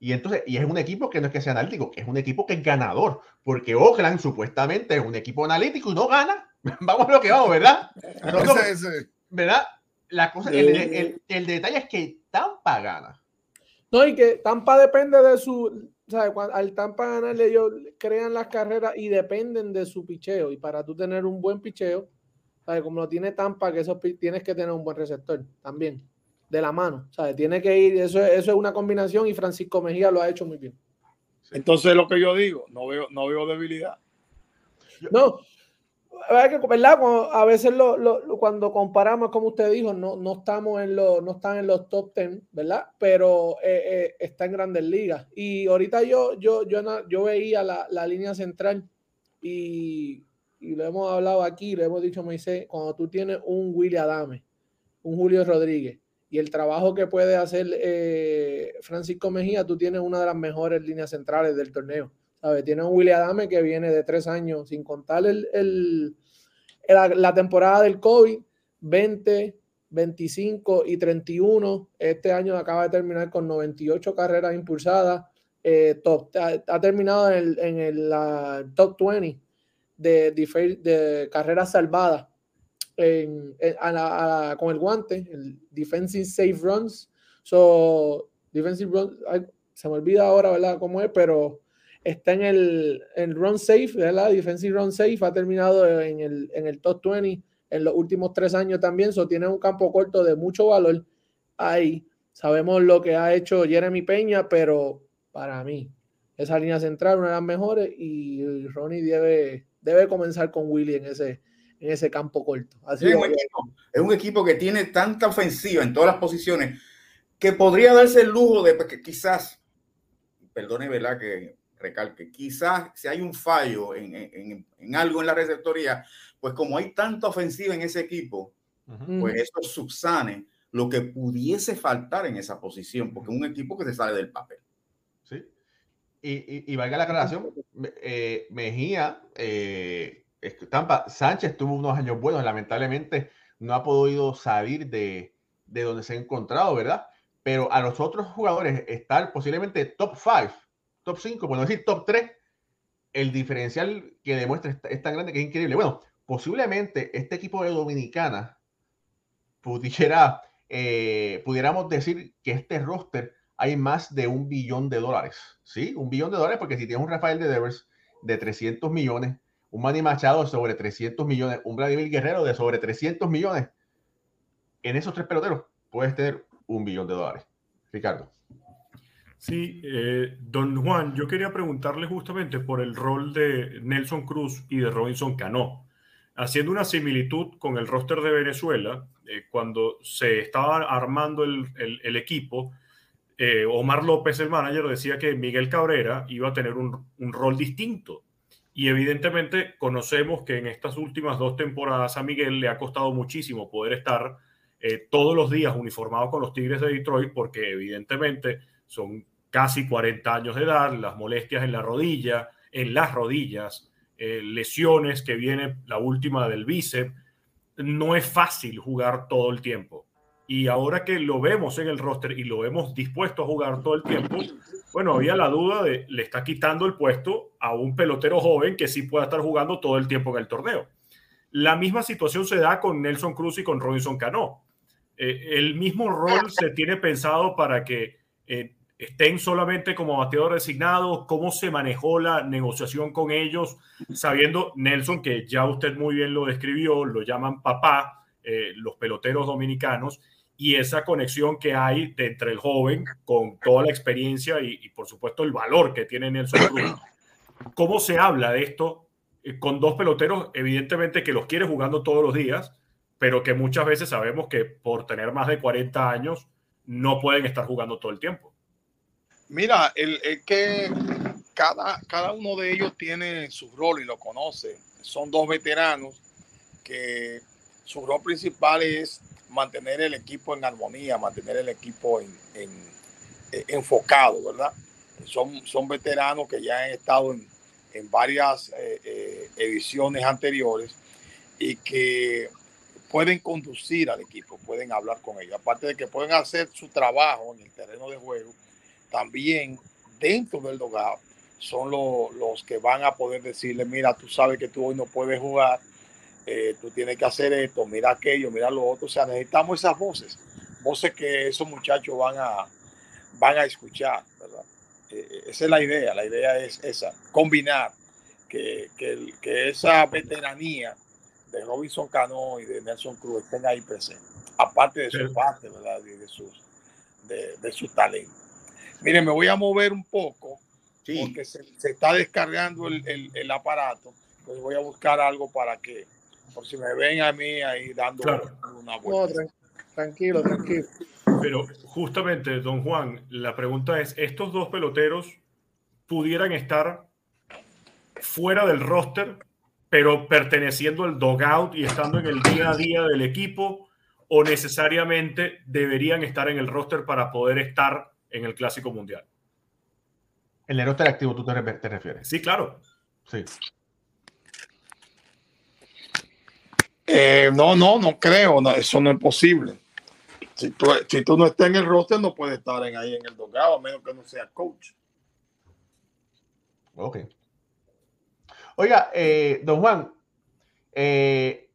Y entonces, y es un equipo que no es que sea analítico, que es un equipo que es ganador, porque Oakland supuestamente es un equipo analítico y no gana. vamos a lo que vamos, ¿verdad? ¿Verdad? La cosa, el, el, detalle es que Tampa gana. No, y que Tampa depende de su. O sea, al Tampa ganarle, ellos crean las carreras y dependen de su picheo. Y para tú tener un buen picheo, como lo tiene Tampa, que eso tienes que tener un buen receptor también, de la mano. ¿sabes? Tiene que ir, eso, eso es una combinación y Francisco Mejía lo ha hecho muy bien. Entonces, lo que yo digo, no veo, no veo debilidad. No, ¿verdad? a veces lo, cuando comparamos, como usted dijo, no, no estamos en los, no están en los top 10, ¿verdad? Pero eh, eh, está en grandes ligas. Y ahorita yo, yo, yo, yo veía la, la línea central y, y, lo hemos hablado aquí, lo hemos dicho Moisés, cuando tú tienes un Willy Adame, un Julio Rodríguez y el trabajo que puede hacer eh, Francisco Mejía, tú tienes una de las mejores líneas centrales del torneo. ¿Sabes? Tiene un Willy Adame que viene de tres años, sin contar el, el, la temporada del COVID, 20, 25 y 31. Este año acaba de terminar con 98 carreras impulsadas. Eh, top, ha, terminado en el, en el top 20 de, de, carreras salvadas con el guante, el defensive safe runs. So, defensive runs, se me olvida ahora, ¿verdad? Cómo es, pero está en el, en run safe, ¿verdad? Defensive run safe, ha terminado en el, en el top 20 en los últimos tres años también, so tiene un campo corto de mucho valor ahí. Sabemos lo que ha hecho Jeremy Peña, pero para mí, esa línea central una de las mejores y Ronnie debe, debe comenzar con Willy en ese, en ese campo corto. Así es, un equipo, es un equipo que tiene tanta ofensiva en todas las posiciones que podría darse el lujo de que quizás, perdone, ¿verdad? Que recalque, quizás si hay un fallo en, en, en algo en la receptoría, pues como hay tanta ofensiva en ese equipo, pues eso subsane lo que pudiese faltar en esa posición, porque es un equipo que se sale del papel. Sí. Y, y, valga la aclaración, eh, Mejía, eh, Tampa, Sánchez tuvo unos años buenos, lamentablemente no ha podido salir de, de donde se ha encontrado, ¿verdad? Pero a los otros jugadores estar posiblemente top 5, top 5, bueno decir top 3, el diferencial que demuestra es tan grande que es increíble. Bueno, posiblemente este equipo de Dominicana pudiera, eh, pudiéramos decir que este roster hay más de un billón de dólares, ¿sí? Un billón de dólares porque si tienes un Rafael de Devers de 300 millones, un Manny Machado de sobre 300 millones, un Vladimir Guerrero de sobre 300 millones, en esos tres peloteros puedes tener un billón de dólares. Ricardo. Sí, eh, don Juan, yo quería preguntarle justamente por el rol de Nelson Cruz y de Robinson Cano haciendo una similitud con el roster de Venezuela, eh, cuando se estaba armando el, equipo, eh, Omar López, el manager, decía que Miguel Cabrera iba a tener un, rol distinto. Y evidentemente conocemos que en estas últimas dos temporadas a Miguel le ha costado muchísimo poder estar todos los días uniformado con los Tigres de Detroit, porque evidentemente son casi 40 años de edad, las molestias en la rodilla, en las rodillas, eh, lesiones que viene la última del bíceps. No es fácil jugar todo el tiempo. Y ahora que lo vemos en el roster y lo vemos dispuesto a jugar todo el tiempo, bueno, había la duda de le está quitando el puesto a un pelotero joven que sí pueda estar jugando todo el tiempo en el torneo. La misma situación se da con Nelson Cruz y con Robinson Cano. Eh, el mismo rol se tiene pensado para que eh, estén solamente como bateador designado, cómo se manejó la negociación con ellos, sabiendo, Nelson, que ya usted muy bien lo describió, lo llaman papá, eh, los peloteros dominicanos, y esa conexión que hay entre el joven con toda la experiencia y, por supuesto el valor que tiene Nelson Cruz. ¿Cómo se habla de esto eh, con dos peloteros, evidentemente que los quiere jugando todos los días, pero que muchas veces sabemos que por tener más de 40 años no pueden estar jugando todo el tiempo? Mira, el, que cada, cada uno de ellos tiene su rol y lo conoce. Son dos veteranos que su rol principal es mantener el equipo en armonía, mantener el equipo en, eh, enfocado, ¿verdad? Son, son veteranos que ya han estado en, varias eh, eh, ediciones anteriores y que pueden conducir al equipo, pueden hablar con ellos. Aparte de que pueden hacer su trabajo en el terreno de juego, también dentro del dogado son los que van a poder decirle, mira, tú sabes que tú hoy no puedes jugar, eh, tú tienes que hacer esto, mira aquello, mira lo otro. O sea, necesitamos esas voces, voces que esos muchachos van a, van a escuchar, ¿verdad? Eh, eh, esa es la idea, la idea es esa, combinar que, que, esa veteranía de Robinson Cano y de Nelson Cruz estén ahí presentes, aparte de su parte, ¿verdad? de, sus, de, de su talento. Mire, me voy a mover un poco porque se, está descargando el, aparato. Entonces voy a buscar algo para que, por si me ven a mí ahí dando una vuelta. tranquilo, tranquilo. Pero justamente, don Juan, la pregunta es, ¿estos dos peloteros pudieran estar fuera del roster, pero perteneciendo al dogout y estando en el día a día del equipo? ¿O necesariamente deberían estar en el roster para poder estar en el Clásico Mundial? El roster activo, tú te, te refieres. Sí, claro. Sí. Eh, no, no, no creo, no, eso no es posible. Si tú, si tú no estás en el roster, no puedes estar en, ahí en el dogado, a menos que no sea coach. Ok. Oiga, eh, don Juan, eh,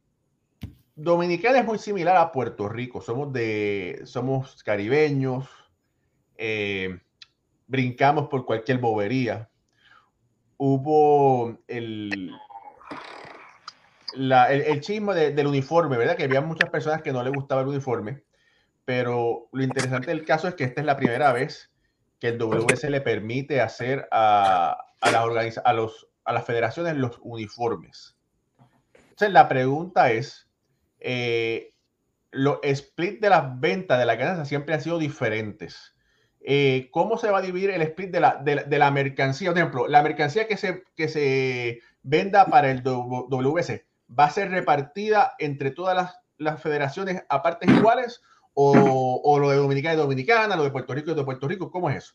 Dominicana es muy similar a Puerto Rico. Somos de, somos caribeños, eh, brincamos por cualquier bobería. Hubo el, la, el, el chisme de- del uniforme, ¿verdad? Que había muchas personas que no les gustaba el uniforme, pero lo interesante del caso es que esta es la primera vez que el WS le permite hacer a, a, las, organiza- a, los, a las federaciones los uniformes. Entonces, la pregunta es, eh, los split de las ventas de la ganancia siempre han sido diferentes. Eh, ¿Cómo se va a dividir el split de la, de la, de la mercancía? Por ejemplo, la mercancía que se, que se venda para el W- WS va a ser repartida entre todas las, las federaciones a partes iguales o, o lo de Dominicana y Dominicana, lo de Puerto Rico y de Puerto Rico. ¿Cómo es eso?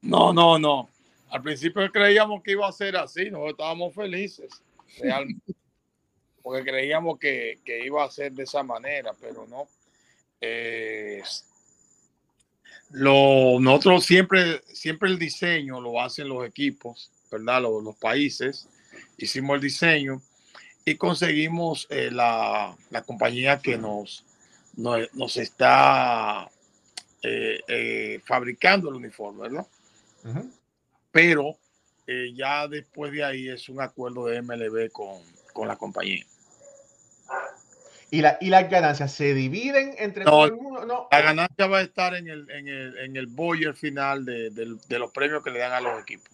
No, no, no. Al principio creíamos que iba a ser así, nosotros estábamos felices, realmente, porque creíamos que, que iba a ser de esa manera, pero no. Eh, lo, nosotros siempre, siempre el diseño lo hacen los equipos, ¿verdad? Los, los países. Hicimos el diseño y conseguimos eh, la, la compañía que nos, nos, nos está eh, eh, fabricando el uniforme, ¿verdad? Pero eh, ya después de ahí es un acuerdo de MLB con, con la compañía. ¿Y, la, ¿Y las ganancias se dividen entre No, todo el mundo? No. La ganancia va a estar en el, en el, en el Boyer final de, del- de los premios que le dan a los equipos.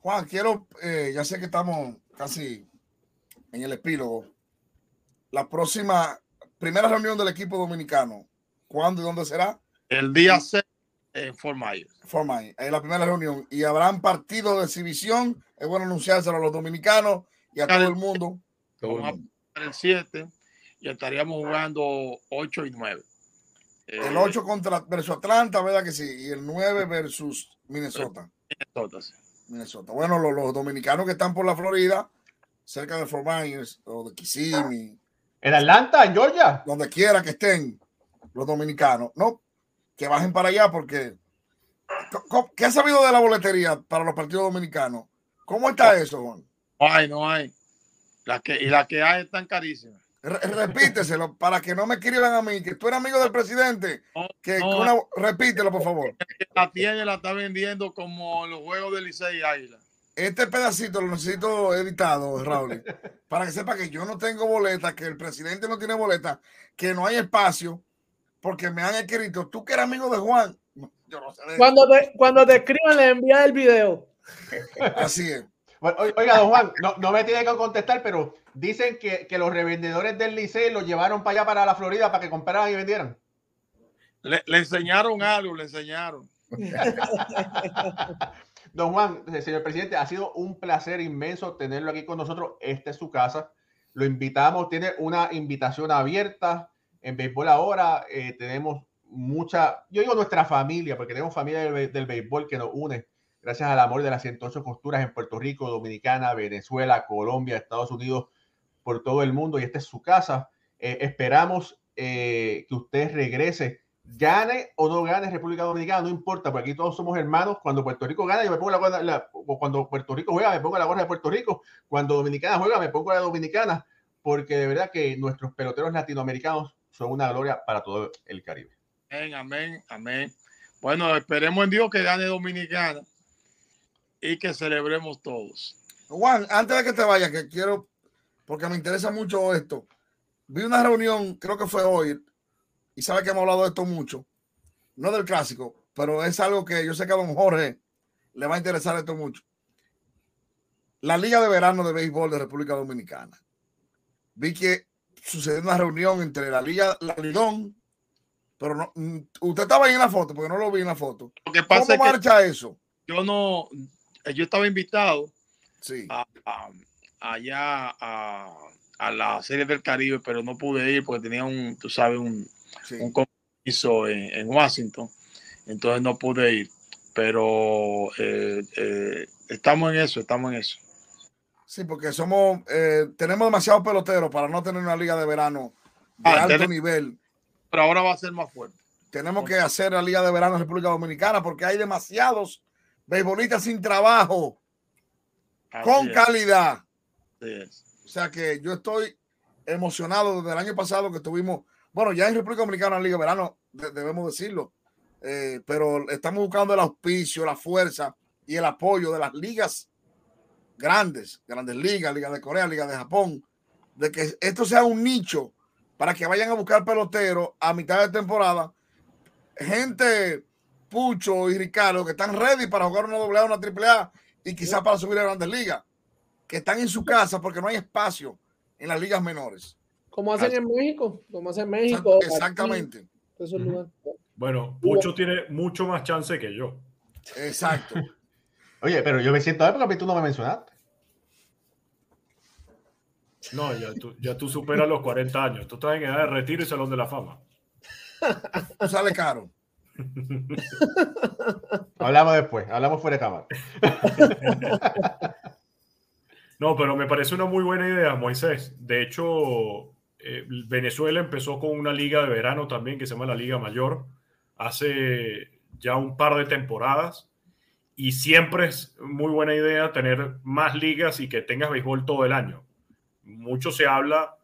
Juan, quiero, eh, ya sé que estamos casi en el epílogo. La próxima, primera reunión del equipo dominicano, ¿cuándo y dónde será? El día 6 en Fort Myers. Fort Myers, es la primera reunión. Y habrán partidos de exhibición. Es bueno anunciárselo a los dominicanos y a todo el mundo. Todo el Vamos a el 7 y estaríamos jugando 8 y 9. El 8 contra versus Atlanta, ¿verdad que sí? Y el 9 versus Minnesota. Minnesota. Bueno, los, los dominicanos que están por la Florida, cerca de Fort Myers o de Kissimmee, ¿En Atlanta, en Georgia? donde quiera que estén los dominicanos, no, que bajen para allá porque ¿qué has sabido de la boletería para los partidos dominicanos? ¿Cómo está eso, Juan? No hay, no hay. Las que, y las que hay están carísimas. Re- repíteselo para que no me escriban a mí, que tú eres amigo del presidente. No, Que, no, que una- repítelo, por favor. la tiene, la está vendiendo como los juegos de Licey y Águila. Este pedacito lo necesito editado, Raúl, para que sepa que yo no tengo boleta, que el presidente no tiene boleta, que no hay espacio, porque me han escrito, tú que eres amigo de Juan. Yo no sé de. Cuando te, cuando te escriban, le envías el video. Así es. Bueno, oiga, don Juan, no, no me tiene que contestar, pero dicen que, que los revendedores del Licey los llevaron para allá, para la Florida, para que compraran y vendieran. Le, le enseñaron algo, le enseñaron. Don Juan, eh, señor presidente, ha sido un placer inmenso tenerlo aquí con nosotros. Esta es su casa. Lo invitamos, tiene una invitación abierta en béisbol ahora. eh, tenemos mucha, yo digo nuestra familia, porque tenemos familia del, del béisbol que nos une gracias al amor de las 108 costuras en Puerto Rico, Dominicana, Venezuela, Colombia, Estados Unidos, por todo el mundo. Y esta es su casa. Eh, esperamos eh, que usted regrese gane o no gane República Dominicana, no importa, porque aquí todos somos hermanos. Cuando Puerto Rico gana, yo me pongo la gorra, cuando Puerto Rico juega, me pongo la gorra de Puerto Rico. Cuando Dominicana juega, me pongo la dominicana, porque de verdad que nuestros peloteros latinoamericanos son una gloria para todo el Caribe. Amén, amén, amén. Bueno, esperemos en Dios que gane Dominicana y que celebremos todos. Juan, antes de que te vayas, que quiero, porque me interesa mucho esto. Vi una reunión, creo que fue hoy, y sabe que hemos hablado de esto mucho, no del clásico, pero es algo que yo sé que a don Jorge le va a interesar esto mucho. La Liga de Verano de Béisbol de República Dominicana. Vi que sucedió una reunión entre la Liga, la Lidón, pero no, mm, usted estaba ahí en la foto, porque no lo vi en la foto. Lo que ¿Cómo que marcha eso? yo no, yo estaba invitado Sí. a- a- allá a, a la Serie del Caribe, pero no pude ir porque tenía un, tú sabes, un, sí. un compromiso en, en Washington. entonces no pude ir. Pero eh, eh, estamos en eso, estamos en eso. Sí, porque somos, eh, tenemos demasiados peloteros para no tener una liga de verano de Ah, alto tenemos- nivel. Pero ahora va a ser más fuerte. Tenemos que hacer la liga de verano en República Dominicana porque hay demasiados beisbolistas sin trabajo, Así con es, calidad. O sea que yo estoy emocionado desde el año pasado que tuvimos, bueno, ya en República Dominicana la Liga Verano, de- debemos decirlo, eh, pero estamos buscando el auspicio, la fuerza y el apoyo de las ligas grandes, grandes ligas, Liga de Corea, Liga de Japón, de que esto sea un nicho para que vayan a buscar peloteros a mitad de temporada, gente Pucho y Ricardo que están ready para jugar una doble A, una triple A y quizás para subir a grandes ligas que están en su casa porque no hay espacio en las ligas menores. Como hacen Así- en México, como hacen en México. aquí, Exactamente, esos lugares. Bueno, Pucho tiene mucho más chance que yo. exacto. Oye, pero yo me siento mal porque tú no me mencionaste. No, ya tú, ya tú superas los 40 años. Tú estás en edad de retiro y salón de la fama. Tú sale caro. Hablamos después, hablamos fuera de cámara. No, pero me parece una muy buena idea, Moisés. De hecho, eh, Venezuela empezó con una liga de verano también que se llama la Liga Mayor hace ya un par de temporadas. Y siempre es muy buena idea tener más ligas y que tengas béisbol todo el año. Mucho se habla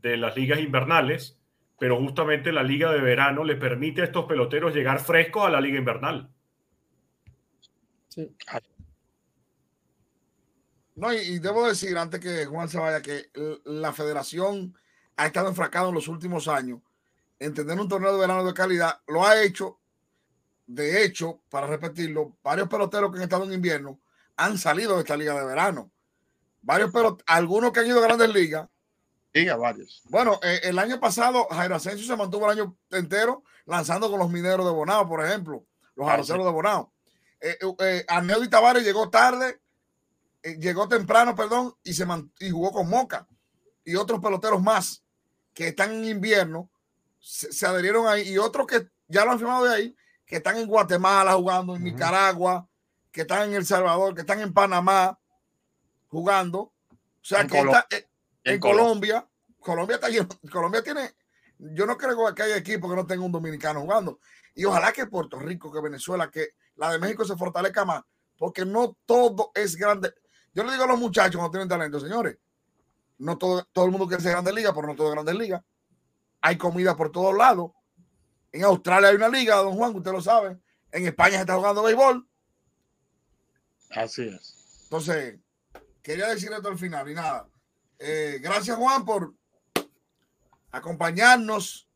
de las ligas invernales, pero justamente la liga de verano le permite a estos peloteros llegar frescos a la liga invernal. Sí. No, y, y debo decir, antes que Juan se vaya, que la federación ha estado enfracada en los últimos años en tener un torneo de verano de calidad. Lo ha hecho. De hecho, para repetirlo, varios peloteros que han estado en invierno han salido de esta liga de verano. Varios peloteros, algunos que han ido a grandes ligas. Diga varios. Bueno, eh, el año pasado Jairo Asensio se mantuvo el año entero lanzando con los mineros de Bonao, por ejemplo, los Ah, arroceros de Bonao. Eh, eh, eh, Arneudi Tavares llegó tarde, eh, llegó temprano, perdón, y se y jugó con Moca. Y otros peloteros más que están en invierno se, se adherieron ahí. Y otros que ya lo han firmado de ahí, que están en Guatemala jugando, en. Nicaragua, que están en El Salvador, que están en Panamá jugando. O sea, En que en, en Colombia, Colombia está lleno, Colombia tiene, yo no creo que haya equipo que no tenga un dominicano jugando. Y ojalá que Puerto Rico, que Venezuela, que la de México se fortalezca más, porque no todo es grande. Yo le digo a los muchachos cuando tienen talento, señores, no todo, todo el mundo quiere ser grande liga, pero no todo es grande liga. Hay comida por todos lados. En Australia hay una liga, don Juan, usted lo sabe. En España se está jugando béisbol. Así es. Entonces, quería decir esto al final y nada. Eh, gracias, Juan, por acompañarnos.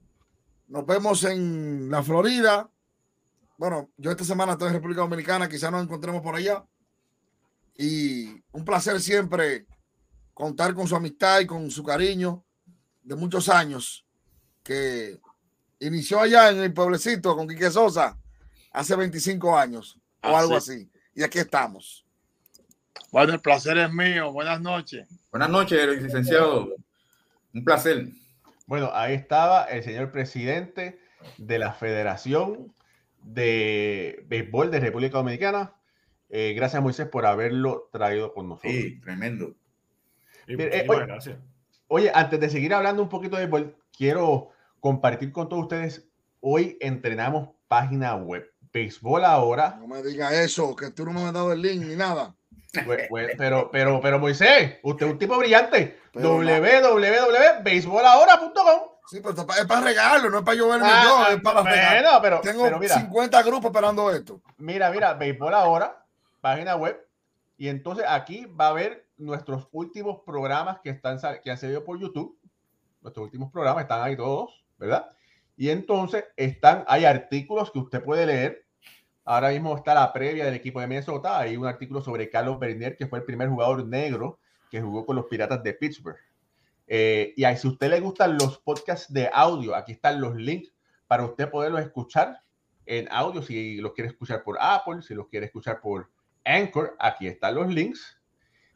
Nos vemos en la Florida. Bueno, yo esta semana estoy en República Dominicana, quizás nos encontremos por allá. Y un placer siempre contar con su amistad y con su cariño de muchos años que inició allá en el pueblecito con Quique Sosa hace 25 años o algo así. Y aquí estamos. Bueno, el placer es mío. Buenas noches. Buenas noches, licenciado. Un placer. Bueno, ahí estaba el señor presidente de la Federación de Béisbol de República Dominicana. Eh, gracias, Moisés, por haberlo traído con nosotros. Sí, tremendo. Eh, oye, gracias. Oye, antes de seguir hablando un poquito de béisbol, quiero compartir con todos ustedes. Hoy entrenamos página web. Béisbol ahora. No me diga eso, que tú no me has dado el link ni nada. Pero, pero, pero, Moisés, usted es un tipo brillante. Www.beisbolahora.com. Sí, pero es para regalarlo, no es para lloverme Ah, yo, ah, es para bueno, pero, Tengo pero mira, 50 grupos esperando esto. mira, mira, Béisbol ahora, página web. Y entonces aquí va a haber nuestros últimos programas que, están, que han salido por YouTube. Nuestros últimos programas están ahí todos, ¿verdad? Y entonces están, hay artículos que usted puede leer. Ahora mismo está la previa del equipo de Minnesota. Hay un artículo sobre Carlos Bernier, que fue el primer jugador negro que jugó con los Piratas de Pittsburgh. Eh, y ahí, si a usted le gustan los podcasts de audio, aquí están los links para usted poderlos escuchar en audio. Si los quiere escuchar por Apple, si los quiere escuchar por Anchor, aquí están los links.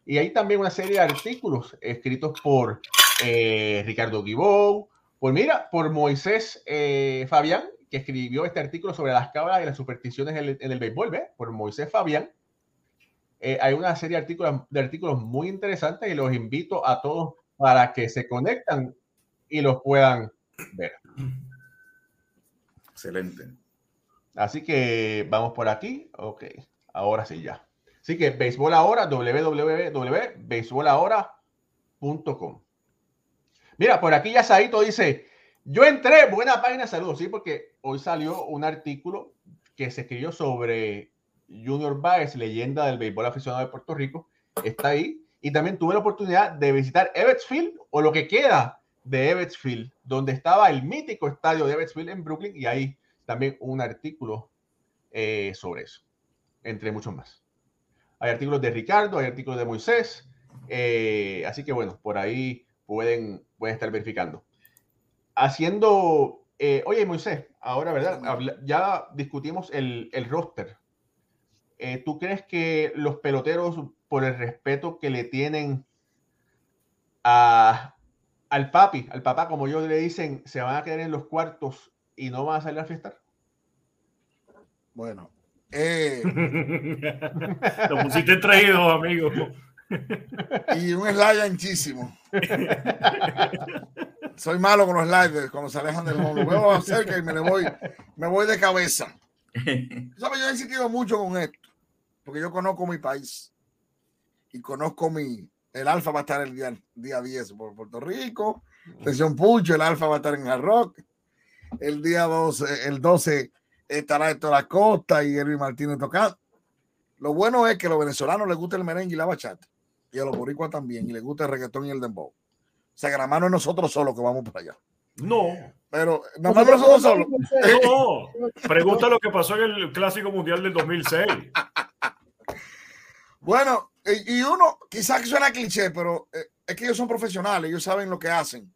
Y hay también una serie de artículos escritos por eh, Ricardo Guibou, por mira, por Moisés eh, Fabián, que escribió este artículo sobre las cabras y las supersticiones en el, en el béisbol, ¿ves? Por Moisés Fabián. Eh, hay una serie de artículos, de artículos muy interesantes y los invito a todos para que se conectan y los puedan ver. Excelente. Así que vamos por aquí. Ok, ahora sí ya. Así que Béisbol Ahora, www.beisbolahora.com. Mira, por aquí ya Saito dice, yo entré, buena página, saludos, sí, porque hoy salió un artículo que se escribió sobre Junior Baez, leyenda del béisbol aficionado de Puerto Rico, está ahí. Y también tuve la oportunidad de visitar Ebbetsfield o lo que queda de Ebbetsfield, donde estaba el mítico estadio de Ebbetsfield en Brooklyn y ahí también un artículo eh, sobre eso, entre muchos más. Hay artículos de Ricardo, hay artículos de Moisés, eh, así que bueno, por ahí pueden, pueden estar verificando. Haciendo, eh, oye Moisés, ahora, ¿verdad? Habla- ya discutimos el, el roster. Eh, ¿Tú crees que los peloteros, por el respeto que le tienen a, al papi, al papá, como ellos le dicen, se van a quedar en los cuartos y no van a salir a fiestar? Bueno, eh, Lo pusiste traído, amigo. y un slide anchísimo. Soy malo con los slides cuando se alejan del mono. Veo cerca y me le voy, me voy de cabeza. ¿Sabes? Yo he insistido mucho con esto, porque yo conozco mi país y conozco mi. El Alfa va a estar el día, día 10 por Puerto Rico, Sesión Pucho, el Alfa va a estar en Hard Rock. El día 12, el 12 estará Héctor la Costa y Elvi Martínez tocando. Lo bueno es que a los venezolanos les gusta el merengue y la bachata, y a los boricuas también, y les gusta el reggaetón y el dembow. O sea, que nada más no es nosotros solos que vamos para allá. No, Pero nada más nosotros solos. no. Pregunta lo que pasó en el Clásico Mundial del 2006. Bueno, y y uno, quizás que suena cliché, pero eh, es que ellos son profesionales, ellos saben lo que hacen.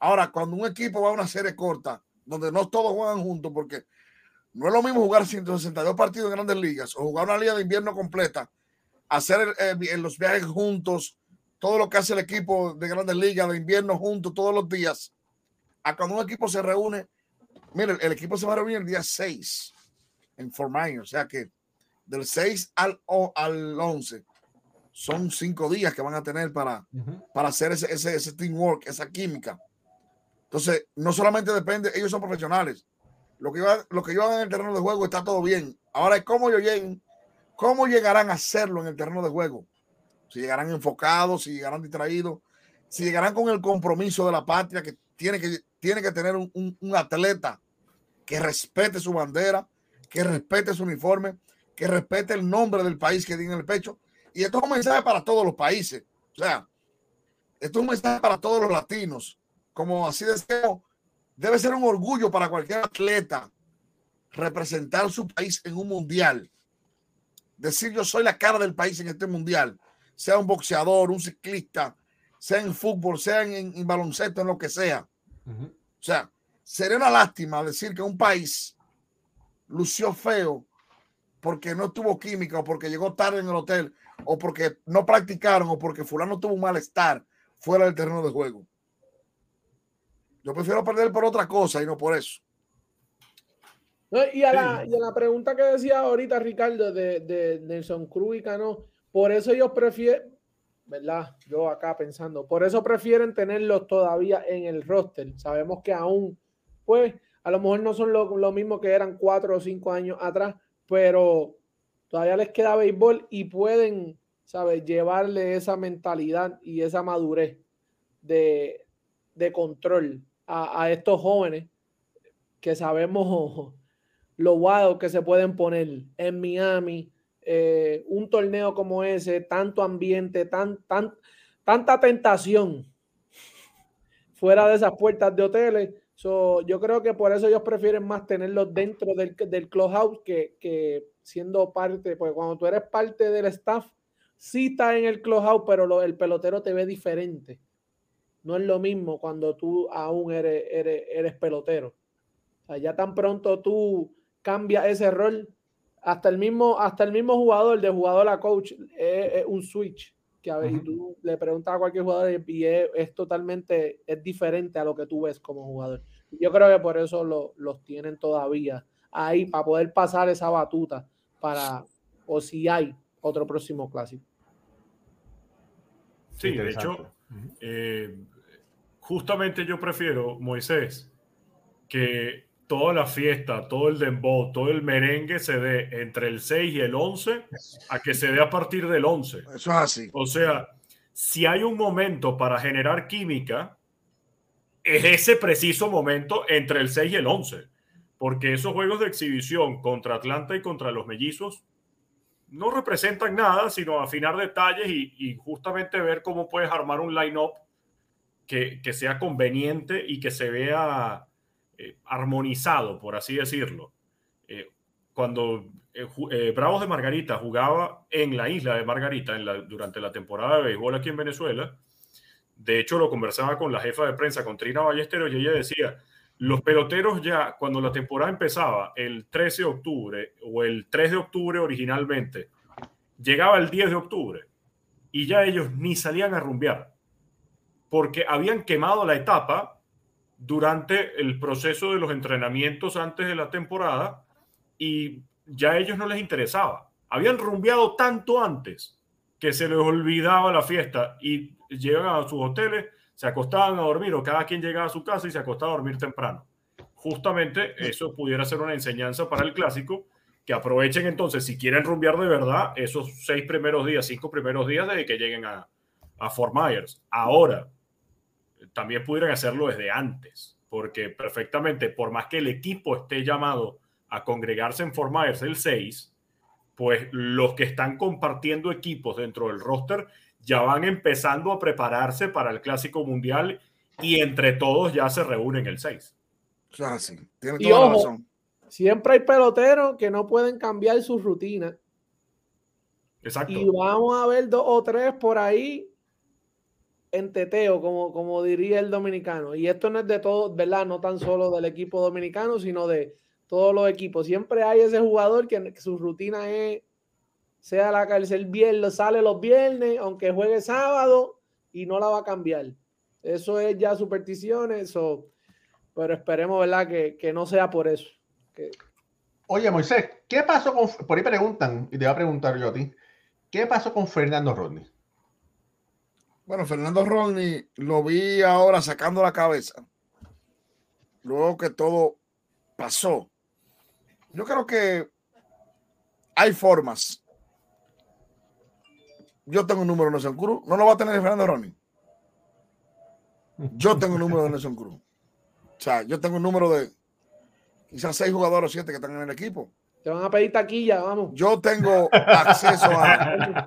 Ahora, cuando un equipo va a una serie corta, donde no todos juegan juntos, porque no es lo mismo jugar 162 partidos en grandes ligas o jugar una liga de invierno completa, hacer eh, vi- los viajes juntos, todo lo que hace el equipo de grandes ligas de invierno juntos todos los días, a cuando un equipo se reúne, mire, el equipo se va a reunir el día 6 en Fort Myers, o sea que del 6 al, o- al 11 son cinco días que van a tener para, para hacer ese, ese, ese teamwork, esa química. Entonces, no solamente depende, ellos son profesionales. Lo que, iba- lo que llevan en el terreno de juego está todo bien. Ahora es cómo ellos lleguen, cómo llegarán a hacerlo en el terreno de juego. Si llegarán enfocados, si llegarán distraídos, si llegarán con el compromiso de la patria que tiene que, tiene que tener un, un- un atleta que respete su bandera, que respete su uniforme, que respete el nombre del país que tiene en el pecho. Y esto es un mensaje para todos los países. O sea, esto es un mensaje para todos los latinos. Como así decimos, debe ser un orgullo para cualquier atleta representar su país en un mundial. Decir yo soy la cara del país en este mundial, sea un boxeador, un ciclista, sea en fútbol, sea en, en baloncesto, en lo que sea. O sea, sería una lástima decir que un país lució feo porque no tuvo química o porque llegó tarde en el hotel o porque no practicaron o porque fulano tuvo un malestar fuera del terreno de juego. Yo prefiero perder por otra cosa y no por eso. No, y, a la, y a la pregunta que decía ahorita Ricardo de, de Nelson Cruz y Cano, por eso ellos prefieren, ¿verdad? Yo acá pensando, por eso prefieren tenerlos todavía en el roster. Sabemos que aún, pues, a lo mejor no son lo, mismo que eran cuatro o cinco años atrás, pero todavía les queda béisbol y pueden, ¿sabes? Llevarle esa mentalidad y esa madurez de, de control a, estos jóvenes que sabemos lo guado que se pueden poner en Miami, eh, un torneo como ese, tanto ambiente, tan, tan, tanta tentación fuera de esas puertas de hoteles. Yo creo que por eso ellos prefieren más tenerlos dentro del, del clubhouse que, que siendo parte, porque cuando tú eres parte del staff, sí está en el clubhouse, pero el pelotero te ve diferente. No es lo mismo cuando tú aún eres, eres, pelotero. O ya tan pronto tú cambias ese rol, hasta el mismo, hasta el mismo jugador, de jugador a coach, es, es un switch. Que a ver, y tú le preguntas a cualquier jugador y es, es totalmente, es diferente a lo que tú ves como jugador. Yo creo que por eso lo, los tienen todavía ahí para poder pasar esa batuta para, o si hay otro próximo clásico. Sí, de hecho, eh, justamente yo prefiero, Moisés, que toda la fiesta, todo el dembow, todo el merengue se dé entre el 6 y el 11 a que se dé a partir del 11. Eso es así. O sea, si hay un momento para generar química, es ese preciso momento entre el 6 y el 11. Porque esos juegos de exhibición contra Atlanta y contra los mellizos no representan nada, sino afinar detalles y, justamente ver cómo puedes armar un line-up que, que sea conveniente y que se vea eh, armonizado, por así decirlo. Eh, cuando eh, Bravos de Margarita jugaba en la isla de Margarita durante la temporada de béisbol aquí en Venezuela, de hecho lo conversaba con la jefa de prensa, con Trina Ballesteros, y ella decía, los peloteros ya, cuando la temporada empezaba el 13 de octubre o el 3 de octubre originalmente, llegaba el 10 de octubre y ya ellos ni salían a rumbear porque habían quemado la etapa durante el proceso de los entrenamientos antes de la temporada y ya a ellos no les interesaba. Habían rumbeado tanto antes que se les olvidaba la fiesta y llegaban a sus hoteles, se acostaban a dormir o cada quien llegaba a su casa y se acostaba a dormir temprano. Justamente eso pudiera ser una enseñanza para el clásico, que aprovechen entonces, si quieren rumbear de verdad, esos seis primeros días, cinco primeros días de que lleguen a, a Fort Myers. Ahora, también pudieran hacerlo desde antes, porque perfectamente, por más que el equipo esté llamado a congregarse en Fort Myers el 6, pues los que están compartiendo equipos dentro del roster ya van empezando a prepararse para el Clásico Mundial y entre todos ya se reúnen el 6. O sí, tiene toda la razón. Siempre hay peloteros que no pueden cambiar su rutina. Exacto. Y vamos a ver dos o tres por ahí en teteo, como, como diría el dominicano. Y esto no es de todo, ¿verdad? No tan solo del equipo dominicano, sino de todos los equipos. Siempre hay ese jugador que, su rutina es, sea la cárcel el viernes, sale los viernes, aunque juegue sábado, y no la va a cambiar. Eso es ya supersticiones, pero esperemos, ¿verdad? Que, que no sea por eso. Oye, Moisés, ¿qué pasó con, por ahí preguntan, y te voy a preguntar yo a ti, ¿qué pasó con Fernando Rodney? Bueno, Fernando Rodney lo vi ahora sacando la cabeza. Luego que todo pasó. Yo creo que hay formas. Yo tengo un número de Nelson Cruz. No lo va a tener Fernando Rodney. Yo tengo un número de Nelson Cruz. O sea, yo tengo un número de quizás seis jugadores o siete que están en el equipo. Te van a pedir taquilla, vamos. Yo tengo acceso a.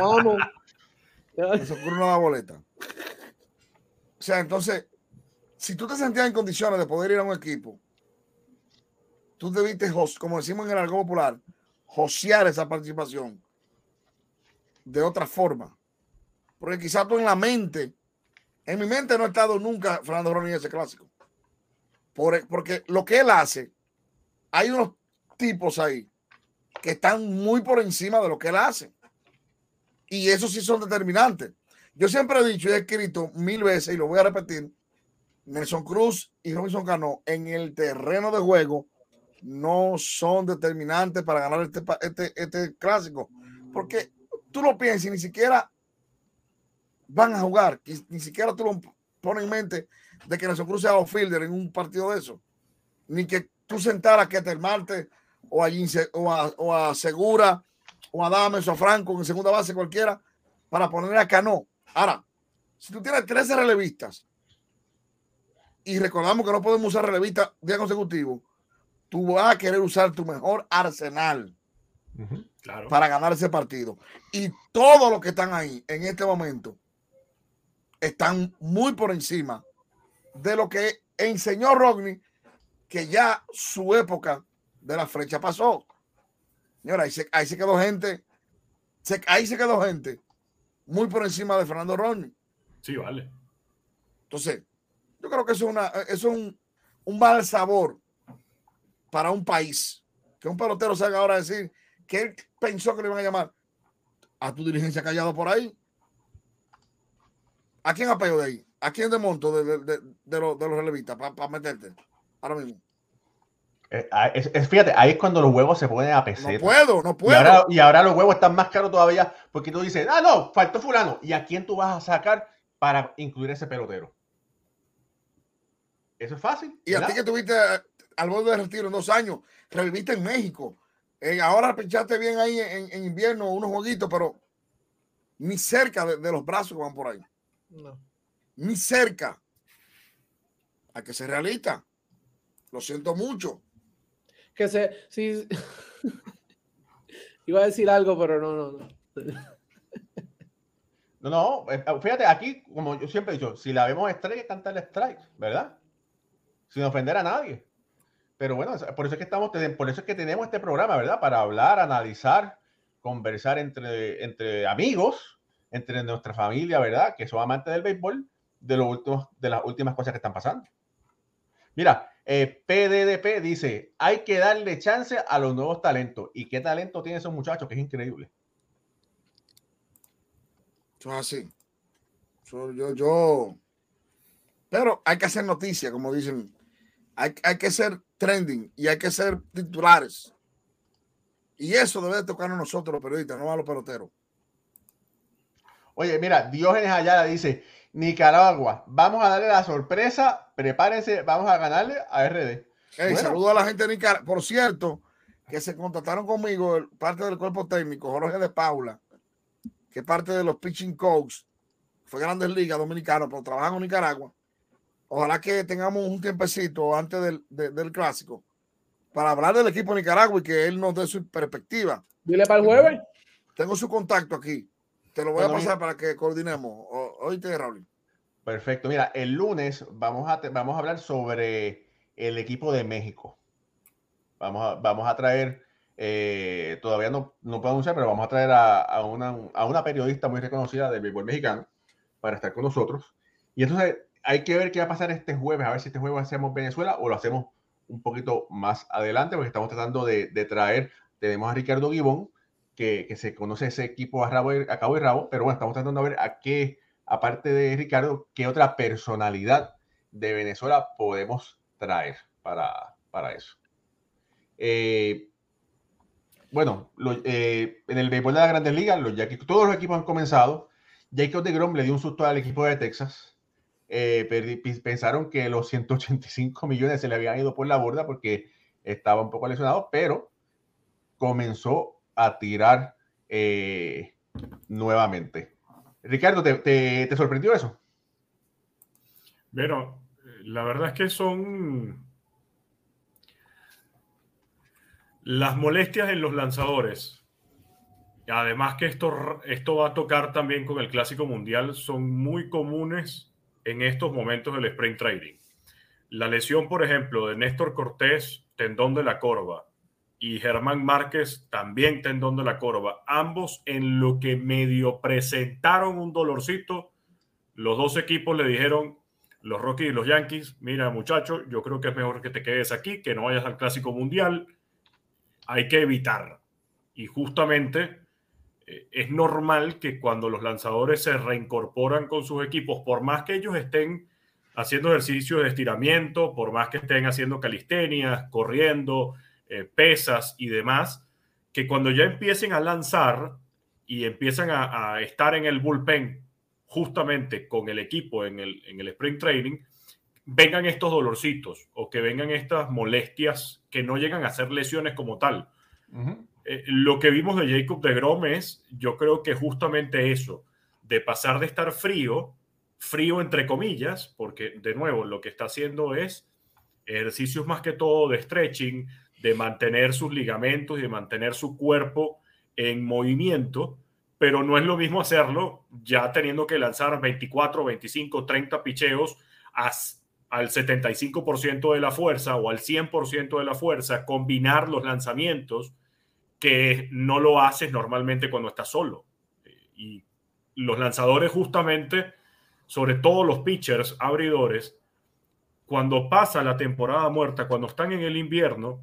vamos. Eso ocurre una boleta. O sea, entonces, si tú te sentías en condiciones de poder ir a un equipo, tú debiste, como decimos en el algo popular, josear esa participación de otra forma. Porque quizás tú en la mente, en mi mente no ha estado nunca Fernando Ronnie ese clásico. porque lo que él hace, hay unos tipos ahí que están muy por encima de lo que él hace. Y eso sí son determinantes. Yo siempre he dicho y he escrito mil veces, y lo voy a repetir, Nelson Cruz y Robinson Cano en el terreno de juego no son determinantes para ganar este, este, este clásico. Porque tú lo piensas y ni siquiera van a jugar, ni siquiera tú lo pones en mente de que Nelson Cruz sea outfielder en un partido de eso. Ni que tú sentaras que a, o a, o a Segura o a Dames o a Franco en segunda base cualquiera para poner a Cano. Ahora, si tú tienes 13 relevistas y recordamos que no podemos usar relevistas día consecutivo, tú vas a querer usar tu mejor arsenal para ganar ese partido. Y todos los que están ahí en este momento están muy por encima de lo que enseñó Rodney, que ya su época de la flecha pasó. Señora, ahí se, quedó gente. ahí se quedó gente muy por encima de Fernando Rodney. Sí, vale. Entonces, yo creo que eso es, una, es un, mal sabor para un país. Que un pelotero salga ahora a decir que él pensó que le iban a llamar a tu dirigencia callado por ahí. ¿A quién apeló de ahí? ¿A quién de monto de, de, de, los, de los relevistas para meterte? Ahora mismo. Eh, ah, es, es, fíjate, ahí es cuando los huevos se ponen a peseta. No puedo, no puedo. Y ahora, y ahora, los huevos están más caros todavía porque tú dices, ah, no, faltó fulano. ¿Y a quién tú vas a sacar para incluir ese pelotero? Eso es fácil. Y a ti que tuviste eh, al borde de retiro en dos años, reviviste en México. Eh, ahora pinchaste bien ahí en, en, invierno unos jueguitos, pero ni cerca de, de, los brazos que van por ahí. No. Ni cerca. A que se realista. Lo siento mucho. Que se. Sí, Iba a decir algo, pero no, no, no. No, no, eh, fíjate, aquí, como yo siempre he dicho, si la vemos strike, canta el strike, ¿verdad? Sin ofender a nadie. Pero bueno, por eso es que estamos, por eso es que tenemos este programa, ¿verdad? Para hablar, analizar, conversar entre, entre amigos, entre nuestra familia, ¿verdad? Que son amantes del béisbol, de, los últimos, de las últimas cosas que están pasando. Mira, eh, PDDP dice, hay que darle chance a los nuevos talentos. ¿Y qué talento tienen esos muchachos? Que es increíble. Eso es así. Yo, yo, yo, Pero hay que hacer noticia, como dicen. Hay, hay que ser trending y hay que ser titulares. Y eso debe de tocar a nosotros los periodistas, no a los peloteros. Oye, mira, Diógenes Ayala dice, Nicaragua, vamos a darle la sorpresa, prepárense, vamos a ganarle a RD. Hey, bueno. Saludo a la gente de Nicaragua. Por cierto, que se contactaron conmigo, parte del cuerpo técnico, Jorge de Paula, que es parte de los pitching coach, fue Grandes Ligas Dominicano, pero trabajan en Nicaragua. Ojalá que tengamos un tiempecito antes del, de, del clásico para hablar del equipo de Nicaragua y que él nos dé su perspectiva. Dile para el jueves. Tengo su contacto aquí. Te lo voy bueno, a pasar para que coordinemos. Oíste, Raúl. Perfecto. Mira, el lunes vamos a, vamos a hablar sobre el equipo de México. Vamos a, vamos a traer, eh, todavía no, no puedo anunciar, pero vamos a traer a, a, una, a una periodista muy reconocida del béisbol mexicano para estar con nosotros. Y entonces hay que ver qué va a pasar este jueves, a ver si este jueves hacemos Venezuela o lo hacemos un poquito más adelante, porque estamos tratando de, traer, tenemos a Ricardo Gibón, que, que, se conoce ese equipo a, rabo, a cabo y rabo, pero bueno, estamos tratando de ver a qué, aparte de Ricardo, qué otra personalidad de Venezuela podemos traer para, para eso. Eh, bueno, eh, en el béisbol de las grandes ligas, todos los equipos han comenzado. Jacob de Grom le dio un susto al equipo de Texas. Eh, pensaron que los 185 millones se le habían ido por la borda porque estaba un poco lesionado, pero comenzó a tirar nuevamente. Ricardo, ¿te, te, ¿te, sorprendió eso? Bueno, la verdad es que son las molestias en los lanzadores. Además que esto, esto va a tocar también con el Clásico Mundial, son muy comunes en estos momentos del sprint trading. La lesión, por ejemplo, de Néstor Cortés, tendón de la corva, y Germán Márquez también tendón de la corva. Ambos en lo que medio presentaron un dolorcito, los dos equipos le dijeron, los Rockies y los Yankees, mira muchacho, yo creo que es mejor que te quedes aquí, que no vayas al Clásico Mundial, hay que evitar. Y justamente eh, es normal que cuando los lanzadores se reincorporan con sus equipos, por más que ellos estén haciendo ejercicios de estiramiento, por más que estén haciendo calistenia, corriendo, eh, pesas y demás, que cuando ya empiecen a lanzar y empiezan a, a, estar en el bullpen justamente con el equipo en el, en el sprint training, vengan estos dolorcitos o que vengan estas molestias que no llegan a ser lesiones como tal. Uh -huh. eh, lo que vimos de Jacob de Grom es, yo creo que justamente eso, de pasar de estar frío, frío entre comillas, porque de nuevo lo que está haciendo es ejercicios más que todo de stretching, de mantener sus ligamentos y de mantener su cuerpo en movimiento, pero no es lo mismo hacerlo ya teniendo que lanzar 24, 25, 30 picheos a, al 75% de la fuerza o al 100% de la fuerza, combinar los lanzamientos que no lo haces normalmente cuando estás solo. Y los lanzadores justamente, sobre todo los pitchers, abridores, cuando pasa la temporada muerta, cuando están en el invierno,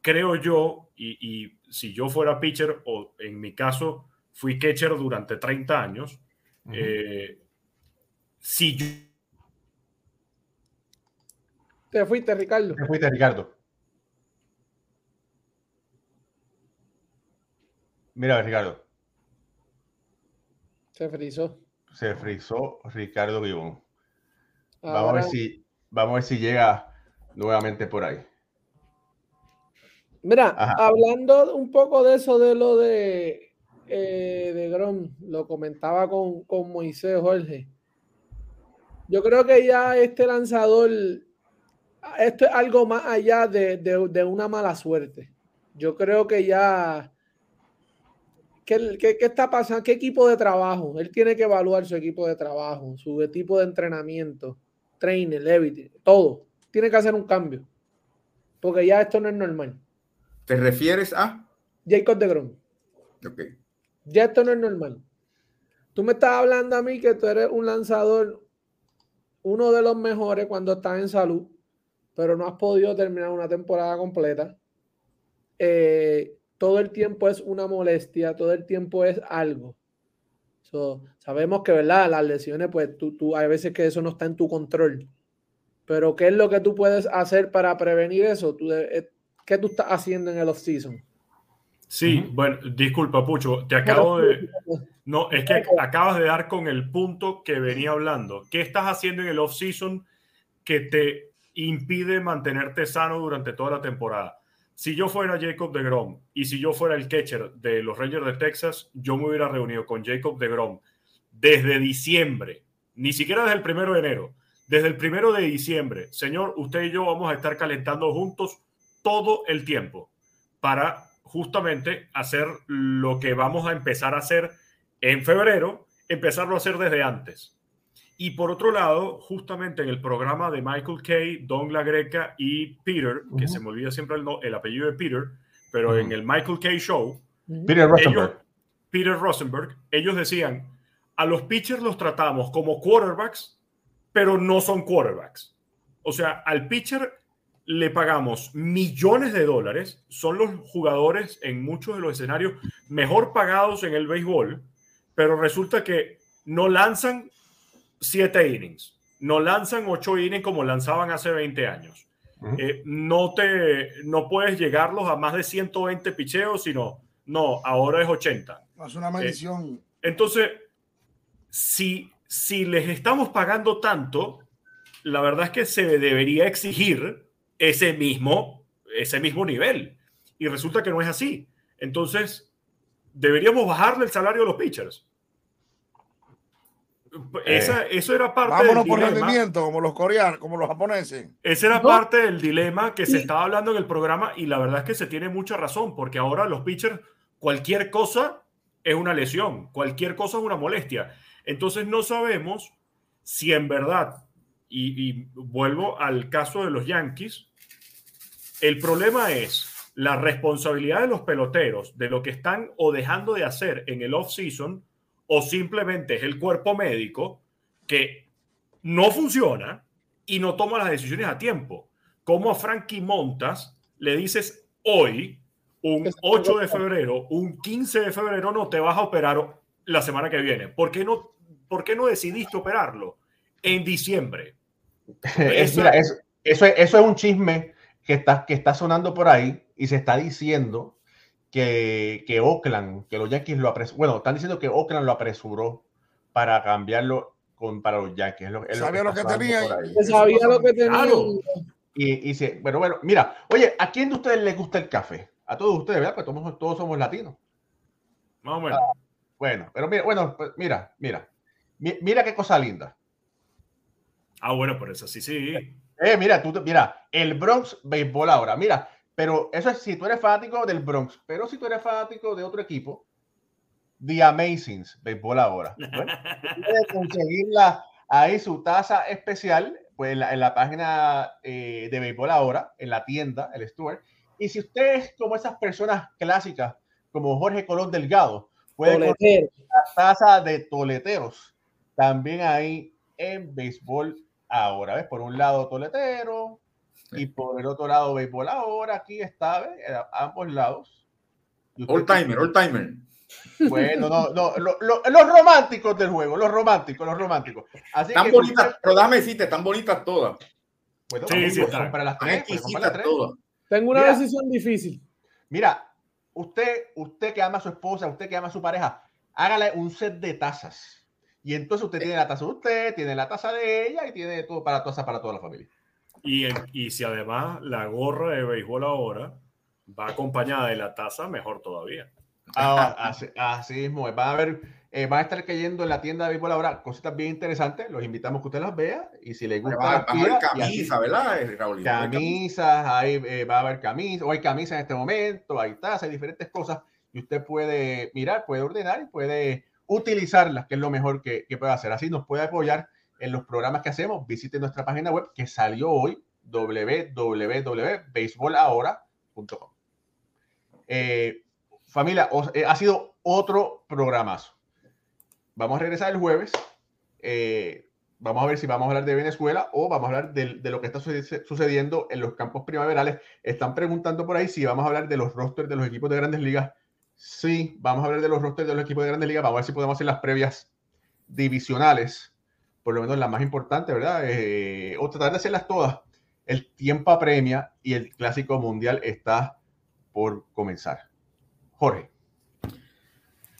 creo yo, y, y, si yo fuera pitcher, o en mi caso fui catcher durante 30 años, uh -huh. eh, si yo... Te fuiste, Ricardo. Te fuiste, Ricardo. Mira, Ricardo. Se frizó. Se frizó Ricardo Vivón. Vamos a Ahora- ver si, vamos a ver si llega nuevamente por ahí. Mira, Ajá. hablando un poco de eso, de lo de, eh, de Grom, lo comentaba con, con Moisés Jorge. Yo creo que ya este lanzador, esto es algo más allá de, de- de una mala suerte. Yo creo que ya, ¿qué, qué, qué está pasando? ¿Qué equipo de trabajo? Él tiene que evaluar su equipo de trabajo, su equipo de entrenamiento, trainer, everything, todo. Tiene que hacer un cambio. Porque ya esto no es normal. ¿Te refieres a? Jacob de Grom. Ok. Ya esto no es normal. Tú me estás hablando a mí que tú eres un lanzador, uno de los mejores cuando estás en salud, pero no has podido terminar una temporada completa. Eh, todo el tiempo es una molestia, todo el tiempo es algo. So, sabemos que, ¿verdad? Las lesiones, pues tú, tú, hay veces que eso no está en tu control. Pero, ¿qué es lo que tú puedes hacer para prevenir eso? Tú eh, ¿Qué tú estás haciendo en el off-season? Sí, bueno, disculpa, Pucho, te acabo de... No, es que acabas de dar con el punto que venía hablando. ¿Qué estás haciendo en el off-season que te impide mantenerte sano durante toda la temporada? Si yo fuera Jacob de Grom y si yo fuera el catcher de los Rangers de Texas, yo me hubiera reunido con Jacob de Grom desde diciembre, ni siquiera desde el primero de enero, desde el primero de diciembre. Señor, usted y yo vamos a estar calentando juntos todo el tiempo para justamente hacer lo que vamos a empezar a hacer en febrero, empezarlo a hacer desde antes. Y por otro lado, justamente en el programa de Michael Kay, Don La Greca y Peter, que se me olvida siempre el, no- el apellido de Peter, pero en el Michael Kay Show, Peter Rosenberg. ellos- Peter Rosenberg, ellos decían, a los pitchers los tratamos como quarterbacks, pero no son quarterbacks. O sea, al pitcher le pagamos millones de dólares, son los jugadores en muchos de los escenarios mejor pagados en el béisbol, pero resulta que no lanzan siete innings, no lanzan ocho innings como lanzaban hace 20 años. Eh, no te no puedes llegarlos a más de 120 picheos, sino no, ahora es 80. Es una medición. Entonces, si, si les estamos pagando tanto, la verdad es que se debería exigir ese mismo, ese mismo nivel. Y resulta que no es así. Entonces, deberíamos bajarle el salario a los pitchers. Esa- eso era parte Vámonos del por dilema. rendimiento, como los coreanos, como los japoneses. Ese era No. parte del dilema que se estaba hablando en el programa y la verdad es que se tiene mucha razón porque ahora los pitchers, cualquier cosa es una lesión, cualquier cosa es una molestia. Entonces no sabemos si en verdad, y, y vuelvo al caso de los Yankees, el problema es la responsabilidad de los peloteros de lo que están o dejando de hacer en el off-season o simplemente es el cuerpo médico que no funciona y no toma las decisiones a tiempo. Como a Frankie Montas le dices hoy, un 8 de febrero, un 15 de febrero, no te vas a operar la semana que viene. ¿Por qué no, por qué no decidiste operarlo en diciembre? Es- mira, es- eso, es, eso es un chisme que está, que está sonando por ahí y se está diciendo que, que Oakland, que los Yankees lo apresuró. Bueno, están diciendo que Oakland lo apresuró para cambiarlo con, para los Yankees. Es lo- es Sabía lo está que tenía sabía lo que tenía. Claro. Y, y se, bueno, bueno, mira, oye, ¿a quién de ustedes les gusta el café? A todos ustedes, ¿verdad? Pues todos, todos somos latinos. Más o menos. Bueno, pero mira, bueno, pues mira, mira, Mi- mira qué cosa linda. Ah, bueno, por eso sí, sí. Eh, mira, tú, te- mira, el Bronx béisbol ahora, mira, pero eso es si tú eres fanático del Bronx, pero si tú eres fanático de otro equipo, The Amazings béisbol ahora. Bueno, puedes conseguirla ahí su taza especial, pues en la, en la página eh, de béisbol ahora, en la tienda, el store. Y si usted es como esas personas clásicas, como Jorge Colón Delgado, puede Toletero. la taza de toleteros también ahí en béisbol ahora. ¿ves? Por un lado toletero y por el otro lado béisbol ahora. Aquí está, ¿ves? a ambos lados. All timer, all timer. Bueno, no, no, los románticos del juego, los románticos, los románticos. Así están bonitas, pero dame decirte, están bonitas todas. Bueno, sí, sí, para las tres, Todas. Tengo una decisión difícil. Mira, usted, usted que ama a su esposa, usted que ama a su pareja, hágale un set de tazas. Y entonces usted tiene la taza de usted, tiene la taza de ella y tiene todo para taza para toda la familia. Y, y si además la gorra de béisbol ahora va acompañada de la taza, mejor todavía. Ah, así, mismo, van a ver, eh, van a estar cayendo en la tienda de béisbol ahora cositas bien interesantes. Los invitamos a que usted las vea y si le gusta. Va, a haber camisas, ¿verdad, eh, Camisas, ahí eh, va a haber camisas, o hay camisas en este momento, hay tazas, hay diferentes cosas y usted puede mirar, puede ordenar y puede utilizarlas, que es lo mejor que, que puede hacer. Así nos puede apoyar en los programas que hacemos. Visite nuestra página web que salió hoy, www.baseballahora.com. Eh, familia, eh, ha sido otro programazo. Vamos a regresar el jueves. Eh, vamos a ver si vamos a hablar de Venezuela o vamos a hablar de, de, lo que está sucediendo en los campos primaverales. Están preguntando por ahí si vamos a hablar de los rosters de los equipos de grandes ligas Sí, vamos a hablar de los rosters de los equipos de Grandes Ligas. Vamos a ver si podemos hacer las previas divisionales, por lo menos las más importantes, ¿verdad? Eh, o tratar de hacerlas todas. El tiempo apremia y el Clásico Mundial está por comenzar. Jorge.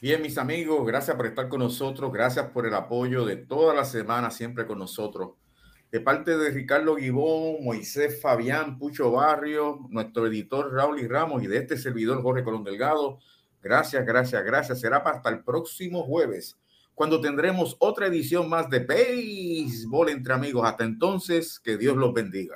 Bien, mis amigos, gracias por estar con nosotros, gracias por el apoyo de toda la semana, siempre con nosotros. De parte de Ricardo Guibón, Moisés Fabián, Pucho Barrio, nuestro editor Raúl y Ramos y de este servidor Jorge Colón Delgado, Gracias, gracias, gracias. Será hasta el próximo jueves, cuando tendremos otra edición más de Béisbol entre amigos. Hasta entonces, que Dios los bendiga.